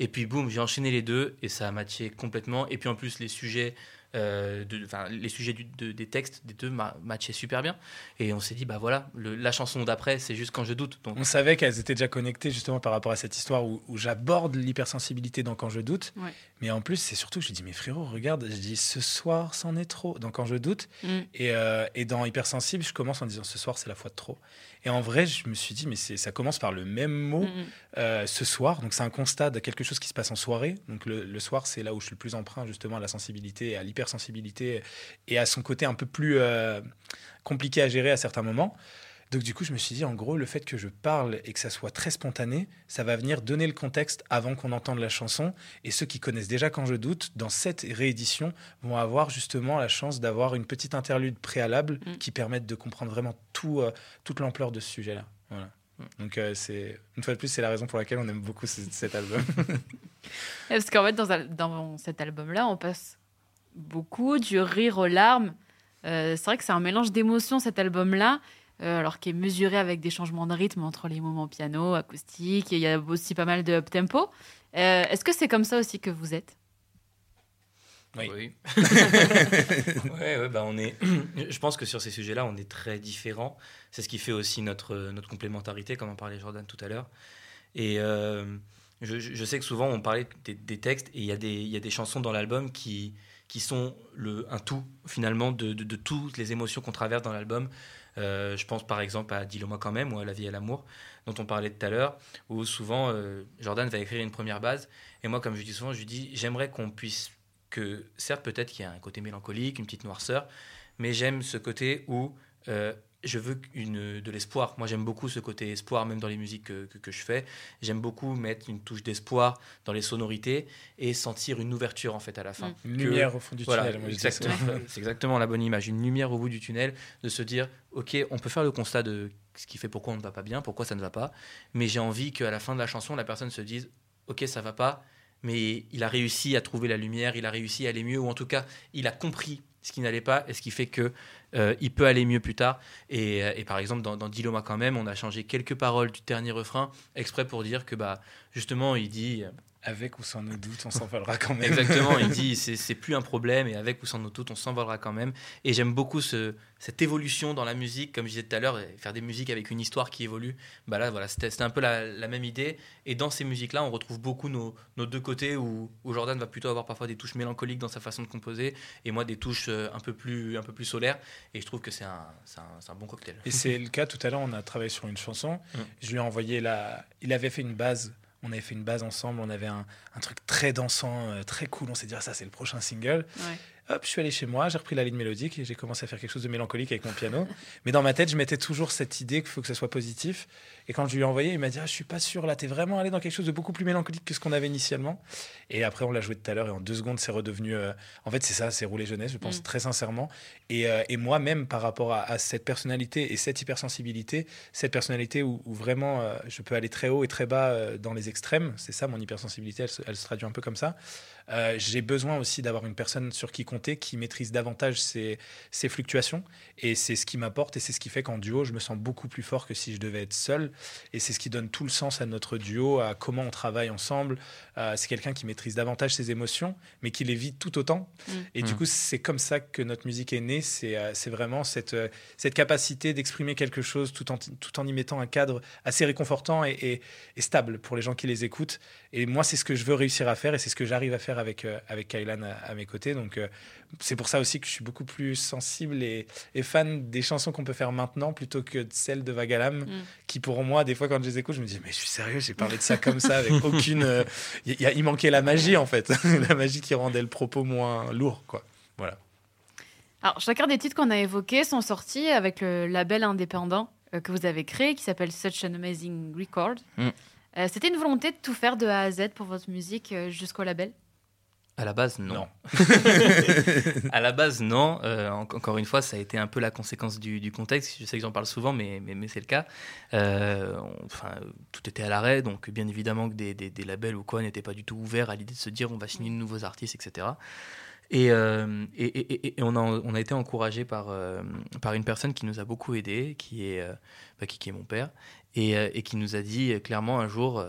Et puis boum, j'ai enchaîné les deux et ça a matché complètement. Et puis en plus, les sujets euh, de, les sujets des textes des deux matchaient super bien. Et on s'est dit, bah voilà, la chanson d'après, c'est juste quand je doute. Donc... On savait qu'elles étaient déjà connectées justement par rapport à cette histoire où, j'aborde l'hypersensibilité dans Quand je doute. Mais en plus, c'est surtout que je dis, mais frérot, regarde, je dis, ce soir, c'en est trop. Dans Quand je doute. Mm. Et, euh, et, dans Hypersensible, je commence en disant, ce soir, c'est la fois de trop. Et en vrai, je me suis dit, mais ça commence par le même mot, mm, mm. Euh, ce soir. Donc c'est un constat de quelque chose qui se passe en soirée. Donc le, soir, c'est là où je suis le plus emprunt justement à la sensibilité, à l'hypersensibilité et à son côté un peu plus euh, compliqué à gérer à certains moments. Donc du coup, je me suis dit, en gros, le fait que je parle et que ça soit très spontané, ça va venir donner le contexte avant qu'on entende la chanson. Et ceux qui connaissent déjà Quand je doute, dans cette réédition, vont avoir justement la chance d'avoir une petite interlude préalable mm. qui permette de comprendre vraiment tout, euh, toute l'ampleur de ce sujet-là. Voilà. Donc euh, c'est une fois de plus, c'est la raison pour laquelle on aime beaucoup cet album. Parce qu'en fait, dans, dans cet album-là, on passe beaucoup du rire aux larmes. Euh, c'est vrai que c'est un mélange d'émotions cet album-là. Euh, alors qui est mesuré avec des changements de rythme entre les moments piano, acoustique, et il y a aussi pas mal de up-tempo. Euh, est-ce que c'est comme ça aussi que vous êtes? Oui. oui. ouais, bah on est... Je pense que sur ces sujets-là, on est très différents. C'est ce qui fait aussi notre, notre complémentarité, comme en parlait Jordan tout à l'heure. Et euh, je, sais que souvent, on parlait des, textes, et il y, a des, y a des chansons dans l'album qui, qui sont le, un tout, finalement, de, de, de toutes les émotions qu'on traverse dans l'album. Euh, je pense par exemple à Dis-le-moi quand même ou à La vie et l'amour, dont on parlait tout à l'heure, où souvent euh, Jordan va écrire une première base. Et moi, comme je dis souvent, je lui dis j'aimerais qu'on puisse, que certes, peut-être qu'il y a un côté mélancolique, une petite noirceur, mais j'aime ce côté où euh, je veux une, de l'espoir. Moi, j'aime beaucoup ce côté espoir, même dans les musiques que, que, je fais. J'aime beaucoup mettre une touche d'espoir dans les sonorités et sentir une ouverture, en fait, à la fin. Une lumière au fond du tunnel. exactement, c'est exactement la bonne image. Une lumière au bout du tunnel, de se dire, OK, on peut faire le constat de ce qui fait pourquoi on ne va pas bien, pourquoi ça ne va pas, mais j'ai envie qu'à la fin de la chanson, la personne se dise, OK, ça va pas, mais il a réussi à trouver la lumière, il a réussi à aller mieux, ou en tout cas, il a compris ce qui n'allait pas et ce qui fait que euh, il peut aller mieux plus tard. Et, euh, par exemple, dans, dans Diloma quand même, on a changé quelques paroles du dernier refrain exprès pour dire que bah justement, il dit avec ou sans nos doutes, on s'envolera quand même. Exactement, il dit c'est plus un problème et avec ou sans nos doutes, on s'envolera quand même. Et j'aime beaucoup ce, cette évolution dans la musique, comme je disais tout à l'heure, faire des musiques avec une histoire qui évolue. Bah là, voilà, c'était un peu la, même idée. Et dans ces musiques-là, on retrouve beaucoup nos, nos, deux côtés où, Jordan va plutôt avoir parfois des touches mélancoliques dans sa façon de composer et moi des touches euh, un peu plus, un peu plus solaires. Et je trouve que c'est un, un, un, bon cocktail. Et c'est le cas tout à l'heure, on a travaillé sur une chanson. Mm. Je lui ai envoyé la. Il avait fait une base on avait fait une base ensemble, on avait un, truc très dansant, euh, très cool. On s'est dit, ah, ça, c'est le prochain single. Hop, je suis allé chez moi, j'ai repris la ligne mélodique et j'ai commencé à faire quelque chose de mélancolique avec mon piano. Mais dans ma tête, je mettais toujours cette idée qu'il faut que ça soit positif. Et quand je lui ai envoyé, il m'a dit ah, Je suis pas sûr, là, tu es vraiment allé dans quelque chose de beaucoup plus mélancolique que ce qu'on avait initialement. Et après, on l'a joué tout à l'heure et en deux secondes, c'est redevenu. Euh, en fait, c'est ça, c'est rouler jeunesse, je pense, mm. très sincèrement. Et, euh, et moi-même, par rapport à, cette personnalité et cette hypersensibilité, cette personnalité où, vraiment euh, je peux aller très haut et très bas dans les extrêmes, c'est ça mon hypersensibilité, elle, elle, se traduit un peu comme ça. J'ai besoin aussi d'avoir une personne sur qui compter qui maîtrise davantage ces, ces fluctuations. Et c'est ce qui m'apporte et c'est ce qui fait qu'en duo, je me sens beaucoup plus fort que si je devais être seul. Et c'est ce qui donne tout le sens à notre duo, à comment on travaille ensemble. Euh, c'est quelqu'un qui maîtrise davantage ses émotions, mais qui les vit tout autant. Mm. Et du mm. coup, c'est comme ça que notre musique est née. C'est euh, vraiment cette, euh, cette capacité d'exprimer quelque chose tout en, tout en y mettant un cadre assez réconfortant et, et, stable pour les gens qui les écoutent. Et moi, c'est ce que je veux réussir à faire et c'est ce que j'arrive à faire avec, avec Kailan à, mes côtés. Donc, c'est pour ça aussi que je suis beaucoup plus sensible et, et fan des chansons qu'on peut faire maintenant plutôt que celles de Vagalam, mm. qui pour moi, des fois, quand je les écoute, je me dis, mais je suis sérieux, j'ai parlé de ça comme ça, avec aucune. Il, il manquait la magie, en fait. la magie qui rendait le propos moins lourd, quoi. Voilà. Alors, chacun des titres qu'on a évoqués sont sortis avec le label indépendant euh, que vous avez créé, qui s'appelle Such an Amazing Record. Mm. Euh, c'était une volonté de tout faire de A à Z pour votre musique euh, jusqu'au label? À la base, non. à la base, non. Euh, encore une fois, ça a été un peu la conséquence du, contexte. Je sais que j'en parle souvent, mais, mais, c'est le cas. Euh, enfin, tout était à l'arrêt, donc bien évidemment que des, des, labels ou quoi n'étaient pas du tout ouverts à l'idée de se dire on va signer de nouveaux artistes, etc. Euh, et, et, et, on, a, on, a, été encouragé par, par une personne qui nous a beaucoup aidé, qui est, bah, qui, qui, est mon père, et, qui nous a dit clairement un jour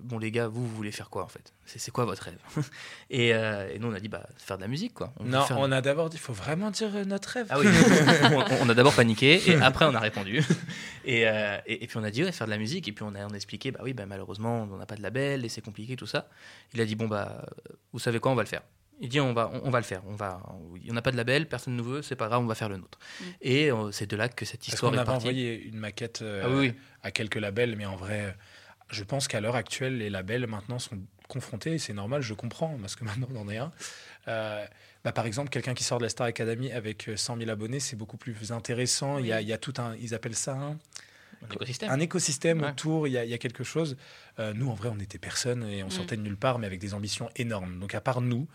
Bon, les gars, vous, vous voulez faire quoi en fait? C'est quoi votre rêve? Et, nous, on a dit bah, Faire de la musique, quoi. On non, on a d'abord dit Il faut vraiment dire notre rêve. Ah oui, on, a d'abord paniqué et après, on a répondu. et, et, puis, on a dit Ouais, faire de la musique. Et puis, on a, on a expliqué Bah oui, bah, malheureusement, on n'a pas de label et c'est compliqué, tout ça. Il a dit Bon, bah, vous savez quoi, on va le faire. Il dit on va, on, va le faire. On va, on n'a pas de label, personne ne veut, c'est pas grave, on va faire le nôtre. Mm. Et euh, c'est de là que cette histoire Parce est partie. On avait envoyé une maquette euh, ah à quelques labels, mais en vrai, je pense qu'à l'heure actuelle, les labels maintenant sont confrontés, et c'est normal, je comprends, parce que maintenant on en est un. Euh, bah, par exemple, quelqu'un qui sort de la Star Academy avec 100 000 abonnés, c'est beaucoup plus intéressant. Il, y a, il, y a, tout un, ils appellent ça un, un écosystème, un écosystème autour. Il y, a, il y, a, quelque chose. nous, en vrai, on n'était personne et on mm. sortait de nulle part, mais avec des ambitions énormes. Donc, à part nous,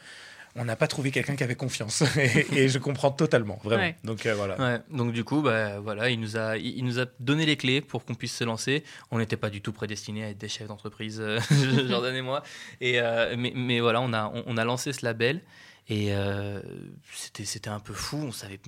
on n'a pas trouvé quelqu'un qui avait confiance. et, je comprends totalement, vraiment. Donc euh, voilà. Donc du coup, bah, voilà, il nous a, il, nous a donné les clés pour qu'on puisse se lancer. On n'était pas du tout prédestinés à être des chefs d'entreprise, euh, Jordan et moi. Et euh, mais, mais, voilà, on a, on a lancé ce label. Et euh, c'était, c'était un peu fou. On savait,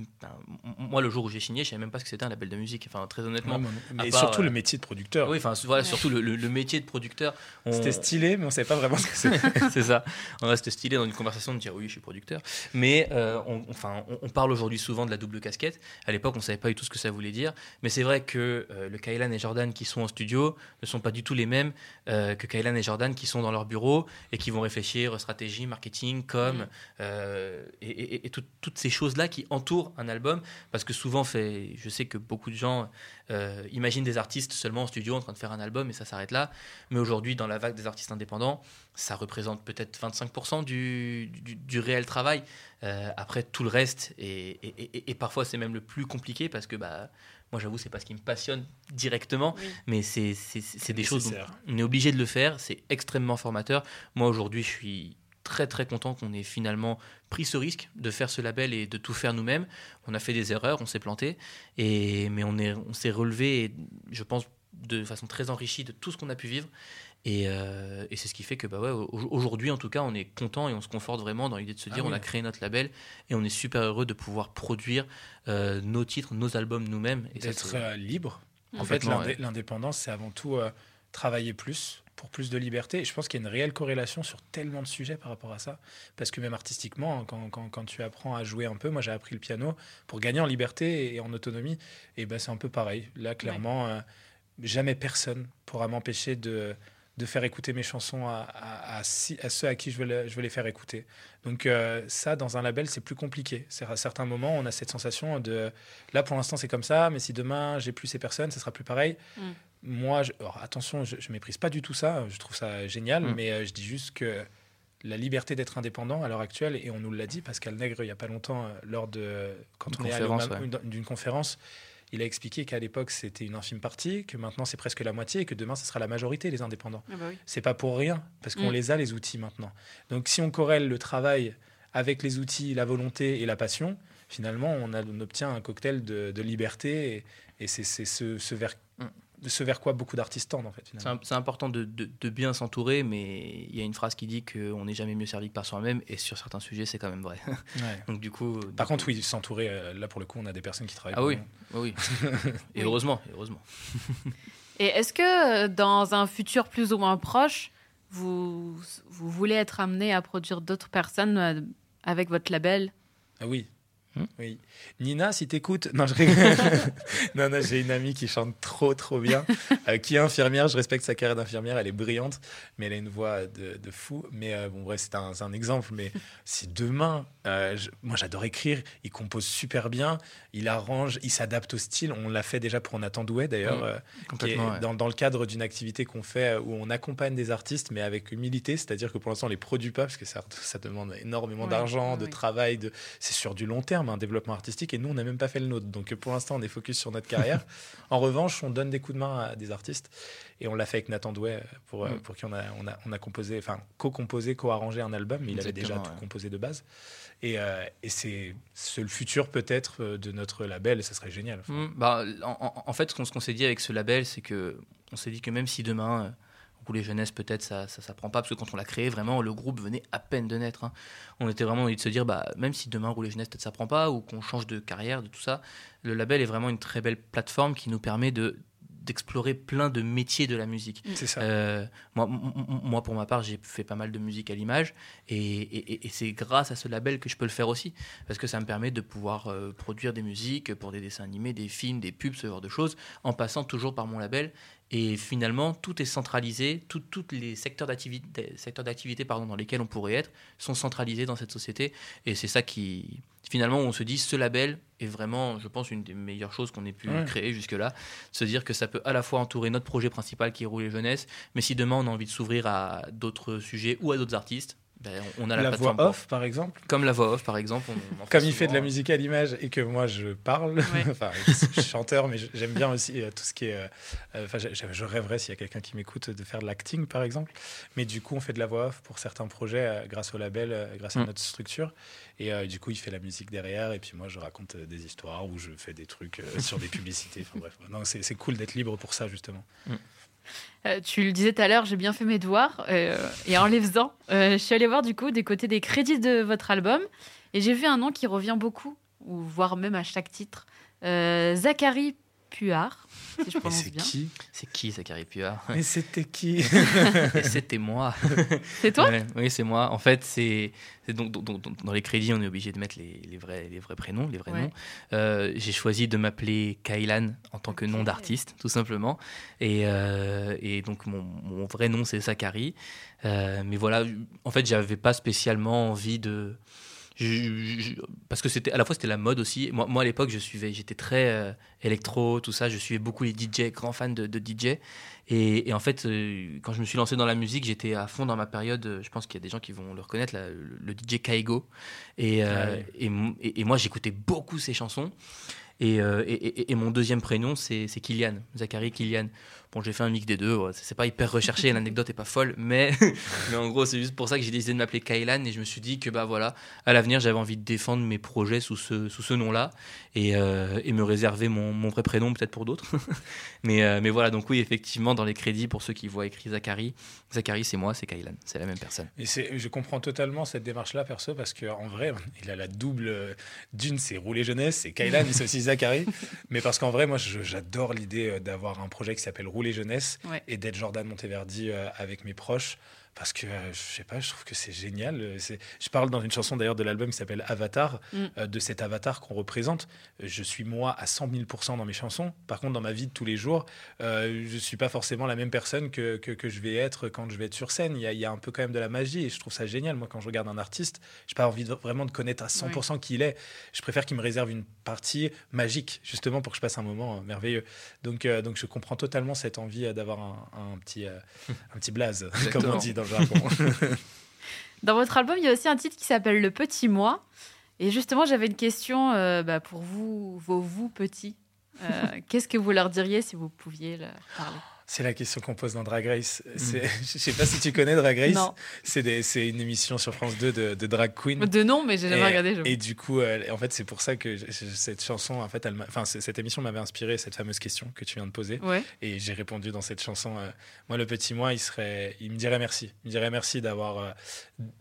moi, le jour où j'ai signé, je savais même pas ce que c'était un label de musique. Enfin, très honnêtement. mais surtout le euh, métier de producteur. Oui, enfin, voilà, surtout le, le, métier de producteur. C'était stylé, mais on savait pas vraiment ce que c'était. c'est ça. On reste stylé dans une conversation de dire oui, je suis producteur. Mais euh, on, enfin, on, parle aujourd'hui souvent de la double casquette. À l'époque, on savait pas du tout ce que ça voulait dire. Mais c'est vrai que le Kailan et Jordan qui sont en studio ne sont pas du tout les mêmes que Kailan et Jordan qui sont dans leur bureau et qui vont réfléchir stratégie, marketing, com. Mm. Euh, et, toutes ces choses-là qui entourent un album. Parce que souvent, fait, je sais que beaucoup de gens euh, imaginent des artistes seulement en studio en train de faire un album et ça s'arrête là. Mais aujourd'hui, dans la vague des artistes indépendants, ça représente peut-être 25% du, du, réel travail. Euh, après, tout le reste, et, et, parfois c'est même le plus compliqué parce que bah, moi j'avoue, c'est pas ce qui me passionne directement, mais c'est des choses, on est obligé de le faire, c'est extrêmement formateur. Moi aujourd'hui, je suis très très content qu'on ait finalement pris ce risque de faire ce label et de tout faire nous-mêmes. On a fait des erreurs, on s'est planté, et, mais on, est, on s'est relevé, je pense, de façon très enrichie de tout ce qu'on a pu vivre. Et, euh, et c'est ce qui fait que bah ouais, aujourd'hui, en tout cas, on est content et on se conforte vraiment dans l'idée de se dire ah on a créé notre label et on est super heureux de pouvoir produire euh, nos titres, nos albums nous-mêmes. Et D'être euh, libre. En fait, l'indépendance, c'est avant tout travailler plus, pour plus de liberté. Et je pense qu'il y a une réelle corrélation sur tellement de sujets par rapport à ça. Parce que même artistiquement, hein, quand, quand, quand tu apprends à jouer un peu, moi j'ai appris le piano pour gagner en liberté et en autonomie. Et ben c'est un peu pareil. Là, clairement, euh, jamais personne pourra m'empêcher de, de faire écouter mes chansons à, à, à, ceux à qui je veux, je veux les faire écouter. Donc euh, ça, dans un label, c'est plus compliqué. C'est à certains moments, on a cette sensation de, là pour l'instant c'est comme ça, mais si demain j'ai plus ces personnes, ça sera plus pareil. Mm moi, attention, je, ne méprise pas du tout ça, je trouve ça génial, mm. mais euh, je dis juste que la liberté d'être indépendant à l'heure actuelle, et on nous l'a dit, Pascal Nègre, il n'y a pas longtemps, euh, lors de. Quand on est allé d'une conférence, il a expliqué qu'à l'époque, c'était une infime partie, que maintenant, c'est presque la moitié, et que demain, ce sera la majorité, les indépendants. Ce ah bah C'est pas pour rien, parce qu'on mm. les a, les outils, maintenant. Donc, si on corrèle le travail avec les outils, la volonté et la passion, finalement, on, obtient un cocktail de, liberté, et, c'est ce, ce vers mm ce vers quoi beaucoup d'artistes tendent en fait. C'est important de, bien s'entourer, mais il y a une phrase qui dit qu'on n'est jamais mieux servi que par soi-même, et sur certains sujets, c'est quand même vrai. Donc du coup. Par contre, oui, s'entourer. Euh, là, pour le coup, on a des personnes qui travaillent. Ah oui, oui. et heureusement, heureusement. et est-ce que euh, dans un futur plus ou moins proche, vous, vous voulez être amené à produire d'autres personnes euh, avec votre label? Ah oui, Hmm oui. Nina, si t'écoutes. Non, je non, non, j'ai une amie qui chante trop, trop bien, euh, qui est infirmière. Je respecte sa carrière d'infirmière. Elle est brillante, mais elle a une voix de, fou. Mais euh, bon, bref, c'est un, un, exemple. Mais si demain, euh, moi, j'adore écrire. Il compose super bien. Il arrange. Il s'adapte au style. On l'a fait déjà pour Nathan Douet, d'ailleurs, hmm. dans, dans, le cadre d'une activité qu'on fait où on accompagne des artistes, mais avec humilité. C'est-à-dire que pour l'instant, on les produit pas parce que ça, ça demande énormément d'argent, de travail. De... C'est sur du long terme un développement artistique et nous, on n'a même pas fait le nôtre. Donc pour l'instant, on est focus sur notre carrière. en revanche, on donne des coups de main à des artistes et on l'a fait avec Nathan Douet pour, mm. pour qui on a, on a, on a composé, enfin co-composé, co-arrangé un album, mais il avait déjà tout composé de base. Et, euh, et c'est le futur peut-être euh, de notre label et ça serait génial. Mm. bah, en, fait, ce qu'on s'est dit avec ce label, c'est que on s'est dit que même si demain euh, les jeunesses, peut-être, ça ça, prend pas, parce que quand on l'a créé, vraiment, le groupe venait à peine de naître. Hein. On était vraiment envie de se dire, bah, même si demain, Rouler Jeunesse, peut-être ça prend pas, ou qu'on change de carrière, de tout ça, le label est vraiment une très belle plateforme qui nous permet de d'explorer plein de métiers de la musique. C'est ça. Euh, moi, moi, pour ma part, j'ai fait pas mal de musique à l'image et, c'est grâce à ce label que je peux le faire aussi. Parce que ça me permet de pouvoir euh, produire des musiques pour des dessins animés, des films, des pubs, ce genre de choses, en passant toujours par mon label. Et finalement, tout est centralisé, tous les secteurs d'activité dans lesquels on pourrait être sont centralisés dans cette société. Et c'est ça qui, finalement, on se dit, ce label est vraiment, je pense, une des meilleures choses qu'on ait pu créer jusque-là. Se dire que ça peut à la fois entourer notre projet principal qui est Rouler Jeunesse, mais si demain on a envie de s'ouvrir à d'autres sujets ou à d'autres artistes, ben, on a la, voix off, par exemple. Comme la voix off, par exemple. Comme il fait de la musique à l'image et que moi je parle. enfin, je suis chanteur, mais j'aime bien aussi euh, tout ce qui est. Euh, euh, enfin, je, rêverais s'il y a quelqu'un qui m'écoute de faire de l'acting, par exemple. Mais du coup, on fait de la voix off pour certains projets grâce au label, grâce à mm. notre structure. Et du coup, il fait la musique derrière. Et puis moi, je raconte des histoires ou je fais des trucs sur des publicités. Enfin bref, c'est cool d'être libre pour ça justement. Mm. Euh, tu le disais tout à l'heure, j'ai bien fait mes devoirs. Euh, et en les faisant, euh, je suis allée voir du coup des côtés des crédits de votre album. Et j'ai vu un nom qui revient beaucoup, ou voire même à chaque titre. Zachary Puard. Si je qui C'est qui Zachary Puard Mais c'était qui? C'était moi. C'est toi? Oui, c'est moi. En fait, c'est donc, dans les crédits, on est obligé de mettre les, vrais, les vrais prénoms, les vrais noms. Euh, j'ai choisi de m'appeler Kailan en tant que nom d'artiste, tout simplement. Et, euh, et donc mon, mon, vrai nom c'est Zachary. Euh, mais voilà, en fait, j'avais pas spécialement envie de parce que c'était à la fois c'était la mode aussi. Moi, moi à l'époque, je suivais, j'étais très euh, électro, tout ça. Je suivais beaucoup les DJ, grand fan de, de DJ. Et, en fait, euh, quand je me suis lancé dans la musique, j'étais à fond dans ma période. Euh, je pense qu'il y a des gens qui vont le reconnaître, le, DJ Kaigo. Et, ah et, et, moi, j'écoutais beaucoup ces chansons. Et, et, mon deuxième prénom, c'est Kylian, Zachary Kylian. Bon, j'ai fait un mix des deux. C'est pas hyper recherché, l'anecdote est pas folle, mais, mais en gros, c'est juste pour ça que j'ai décidé de m'appeler Kailan et je me suis dit que bah voilà, à l'avenir, j'avais envie de défendre mes projets sous ce, sous ce nom-là et, euh, et, me réserver mon, mon vrai prénom peut-être pour d'autres. mais, euh, mais voilà, donc oui, effectivement, dans les crédits, pour ceux qui voient écrit Zachary, Zachary, c'est moi, c'est Kailan, c'est la même personne. Et je comprends totalement cette démarche-là, perso, parce qu'en vrai, il a la double. D'une, c'est Rouler Jeunesse, c'est Kailan, c'est aussi Zachary. mais parce qu'en vrai, moi, j'adore l'idée euh, d'avoir un projet qui s'appelle Rouler jeunesse et d'être Jordan Monteverdi euh, avec mes proches parce que euh, je sais pas, je trouve que c'est génial. Euh, je parle dans une chanson d'ailleurs de l'album qui s'appelle Avatar, mm. euh, de cet avatar qu'on représente. Je suis moi à 100 000% dans mes chansons. Par contre, dans ma vie de tous les jours, euh, je suis pas forcément la même personne que, que, je vais être quand je vais être sur scène. Il y, a, il y, a, un peu quand même de la magie et je trouve ça génial. Moi, quand je regarde un artiste, j'ai pas envie vraiment de connaître à 100 qui il est. Je préfère qu'il me réserve une partie magique, justement pour que je passe un moment merveilleux. Donc, donc je comprends totalement cette envie d'avoir un, un, petit, un petit blaze, comme on dit dans Dans votre album, il y a aussi un titre qui s'appelle Le Petit Moi. Et justement, j'avais une question euh, bah, pour vous, vos vous petits. Euh, qu'est-ce que vous leur diriez si vous pouviez leur parler? C'est la question qu'on pose dans Drag Race. Mm. Je ne sais pas si tu connais Drag Race. Non. C'est une émission sur France 2 de, de drag queen. De nom, mais j'ai jamais regardé. Et du coup, en fait, c'est pour ça que cette chanson, en fait, elle enfin, cette émission m'avait inspiré cette fameuse question que tu viens de poser. Ouais. Et j'ai répondu dans cette chanson. Euh, moi, le petit moi, il serait, il me dirait merci. Il me dirait merci d'avoir euh,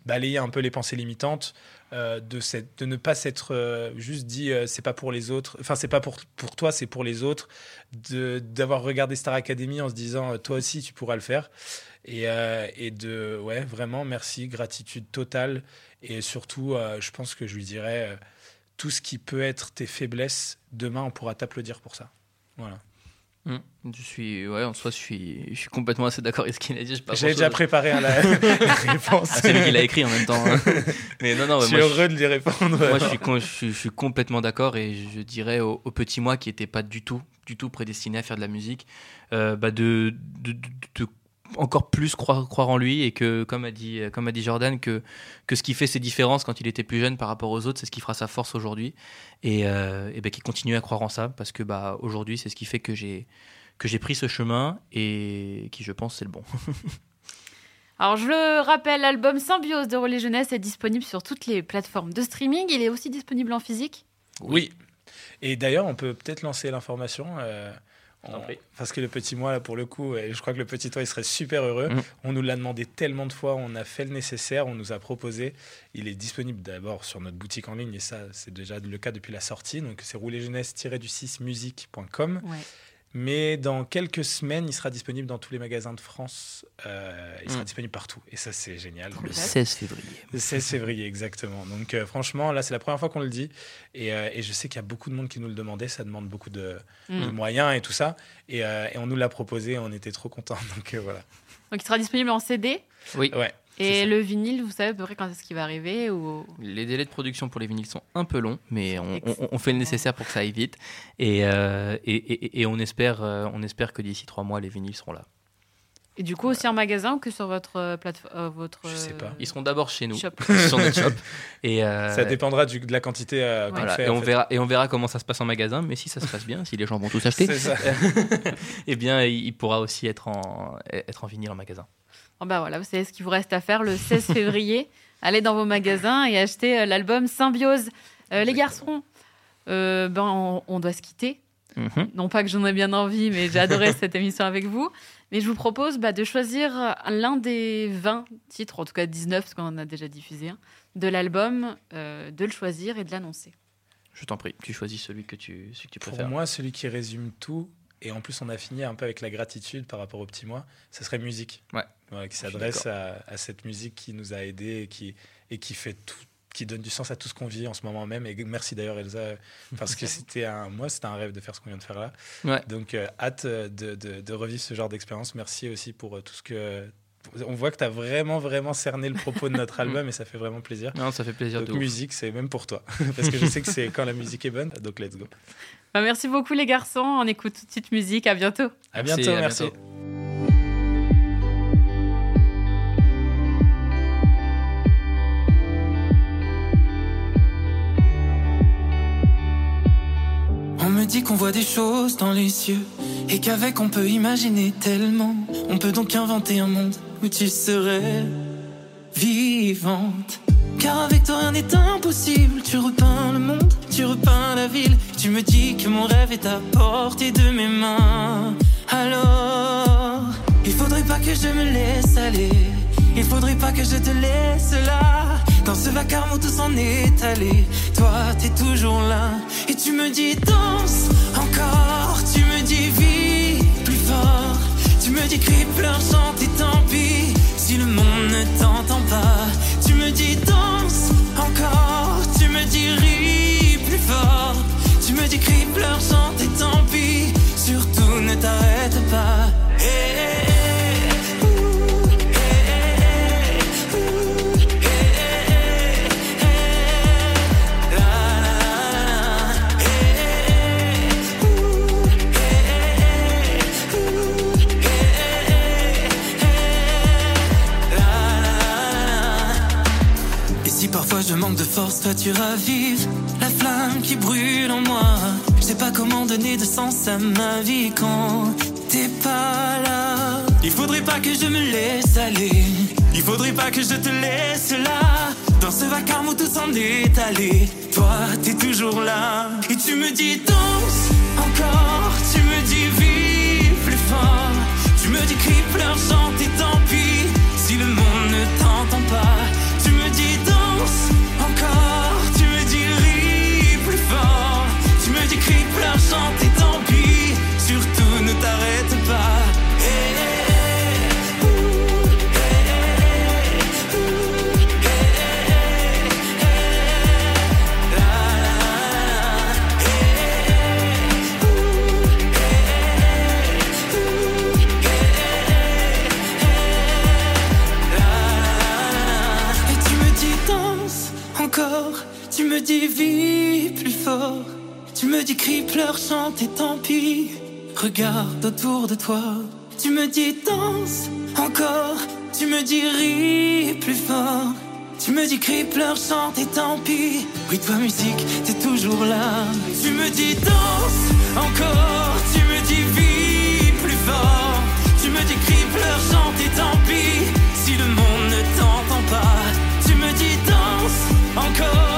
balayé un peu les pensées limitantes, euh, de, ne pas s'être euh, juste dit euh, c'est pas pour les autres, enfin c'est pas pour, pour toi, c'est pour les autres, d'avoir regardé Star Academy en se disant toi aussi tu pourras le faire. Et, et de, ouais, vraiment merci, gratitude totale. Et surtout, je pense que je lui dirais tout ce qui peut être tes faiblesses, demain on pourra t'applaudir pour ça. Voilà. Mm. Je suis, ouais, en soi, je suis, je suis complètement assez d'accord avec ce qu'il a dit. J'avais déjà préparé la, réponse. Ah, c'est lui qui l'a écrit en même temps. Hein. Mais non, non, je suis heureux de lui répondre. Moi, je suis, je, suis complètement d'accord et je dirais au, petit moi qui n'était pas du tout, du tout prédestiné à faire de la musique, euh, bah de, de, de encore plus croire, croire en lui et que, comme a dit, comme a dit Jordan, que, que ce qui fait ses différences quand il était plus jeune par rapport aux autres, c'est ce qui fera sa force aujourd'hui. Et, euh, et ben, qu'il continue à croire en ça parce que bah, aujourd'hui, c'est ce qui fait que j'ai, que j'ai pris ce chemin et qui, je pense, c'est le bon. Alors, je le rappelle, l'album Symbiose de Relais Jeunesse est disponible sur toutes les plateformes de streaming. Il est aussi disponible en physique? Oui. Et d'ailleurs, on peut peut-être lancer l'information. Euh, parce que le petit moi, là, pour le coup, et je crois que le petit toi, il serait super heureux. Mm. On nous l'a demandé tellement de fois, on a fait le nécessaire, on nous a proposé. Il est disponible d'abord sur notre boutique en ligne, et ça, c'est déjà le cas depuis la sortie. Donc, c'est roulerjeunesse-du6musique.com. Mais dans quelques semaines, il sera disponible dans tous les magasins de France. Euh, il sera Mm. disponible partout. Et ça, c'est génial. Le 16 février. Le 16 février, exactement. Donc, euh, franchement, là, c'est la première fois qu'on le dit. Et, euh, et je sais qu'il y a beaucoup de monde qui nous le demandait. Ça demande beaucoup de, Mm. de moyens et tout ça. Et, euh, et on nous l'a proposé. On était trop contents. Donc, euh, voilà. Donc il sera disponible en CD. Oui. Ouais. Et le vinyle, vous savez à peu près quand est-ce qu'il va arriver ou... Les délais de production pour les vinyles sont un peu longs, mais on, Ex- on- on fait le nécessaire pour que ça aille vite. Et, euh, et, et- et on, espère, euh, on espère que d'ici trois mois, les vinyles seront là. Et du coup, aussi en magasin ou que sur votre plateforme votre, Je sais pas. euh, Ils seront d'abord chez nous, shop sur notre shop. Et, euh, Ça dépendra du- de la quantité euh, qu'on voilà, fait. et, on fait. verra, et on verra comment ça se passe en magasin, mais si ça se passe bien, si les gens vont tous acheter, ça. eh bien, il pourra aussi être en, être en vinyle en magasin. Oh bah voilà, vous savez ce qu'il vous reste à faire le 16 février. Allez dans vos magasins et achetez euh, l'album Symbiose. Euh, les garçons, euh, ben, on, on doit se quitter. Mhm. Non pas que j'en ai bien envie, mais j'ai adoré cette émission avec vous. Mais je vous propose bah, de choisir l'un des 20 titres, en tout cas 19, parce qu'on en a déjà diffusé un, de l'album, euh, de le choisir et de l'annoncer. Je t'en prie, tu choisis celui que tu, celui que tu Pour préfères. moi, celui qui résume tout, et en plus on a fini un peu avec la gratitude par rapport au petit mois, ce serait musique. Ouais. Voilà, qui s'adresse à, à cette musique qui nous a aidés et qui, et qui fait tout qui donne du sens à tout ce qu'on vit en ce moment même. Et merci d'ailleurs Elsa parce que c'était un moi c'était un rêve de faire ce qu'on vient de faire là. Ouais. donc euh, hâte euh, de, de- de revivre ce genre d'expérience. Merci aussi pour euh, tout ce que on voit que tu as vraiment vraiment cerné le propos de notre album et ça fait vraiment plaisir. Non, ça fait plaisir donc de musique c'est même pour toi. Parce que je sais que c'est quand la musique est bonne donc let's go Bah, merci beaucoup les garçons, on écoute toute de suite musique, à bientôt. à Merci, bientôt à merci bientôt. On me dit qu'on voit des choses dans les cieux et qu'avec on peut imaginer tellement. On peut donc inventer un monde où tu serais vivante. Car avec toi rien n'est impossible. Tu repeins le monde, tu repeins la ville. Tu me dis que mon rêve est à portée de mes mains. Alors, il faudrait pas que je me laisse aller. Il faudrait pas que je te laisse là. Dans ce vacarme où tout s'en est allé. Toi, t'es toujours là. Et tu me dis danse encore. Tu me dis vis plus fort. Tu me dis crie, pleure, chante et tant pis. Si le monde ne t'entend pas. Tu me dis danse encore. Tu me dis ris plus fort. Tu me dis crie, pleure, chante et tant pis. Surtout ne t'arrête pas. Je manque de force, toi tu ravives la flamme qui brûle en moi. Je sais pas comment donner de sens à ma vie quand t'es pas là. Il faudrait pas que je me laisse aller. Il faudrait pas que je te laisse là. Dans ce vacarme où tout s'en est allé. Toi, t'es toujours là. Et tu me dis danse encore. Tu me dis vis plus fort. Tu me dis crie, pleure, chante et tant pis. Pleure, chante et tant pis. Surtout ne t'arrête pas. Et tu me dis danse encore, tu me dis vis plus fort, me dis crie, pleure, chante et tant pis. Regarde autour de toi, tu me dis danse encore, tu me dis ris plus fort. Tu me dis crie, pleure, chante et tant pis. Oui, toi, musique, t'es toujours là. Tu me dis danse encore, tu me dis vis plus fort. Tu me dis crie, pleure, chante et tant pis. Si le monde ne t'entend pas, tu me dis danse encore,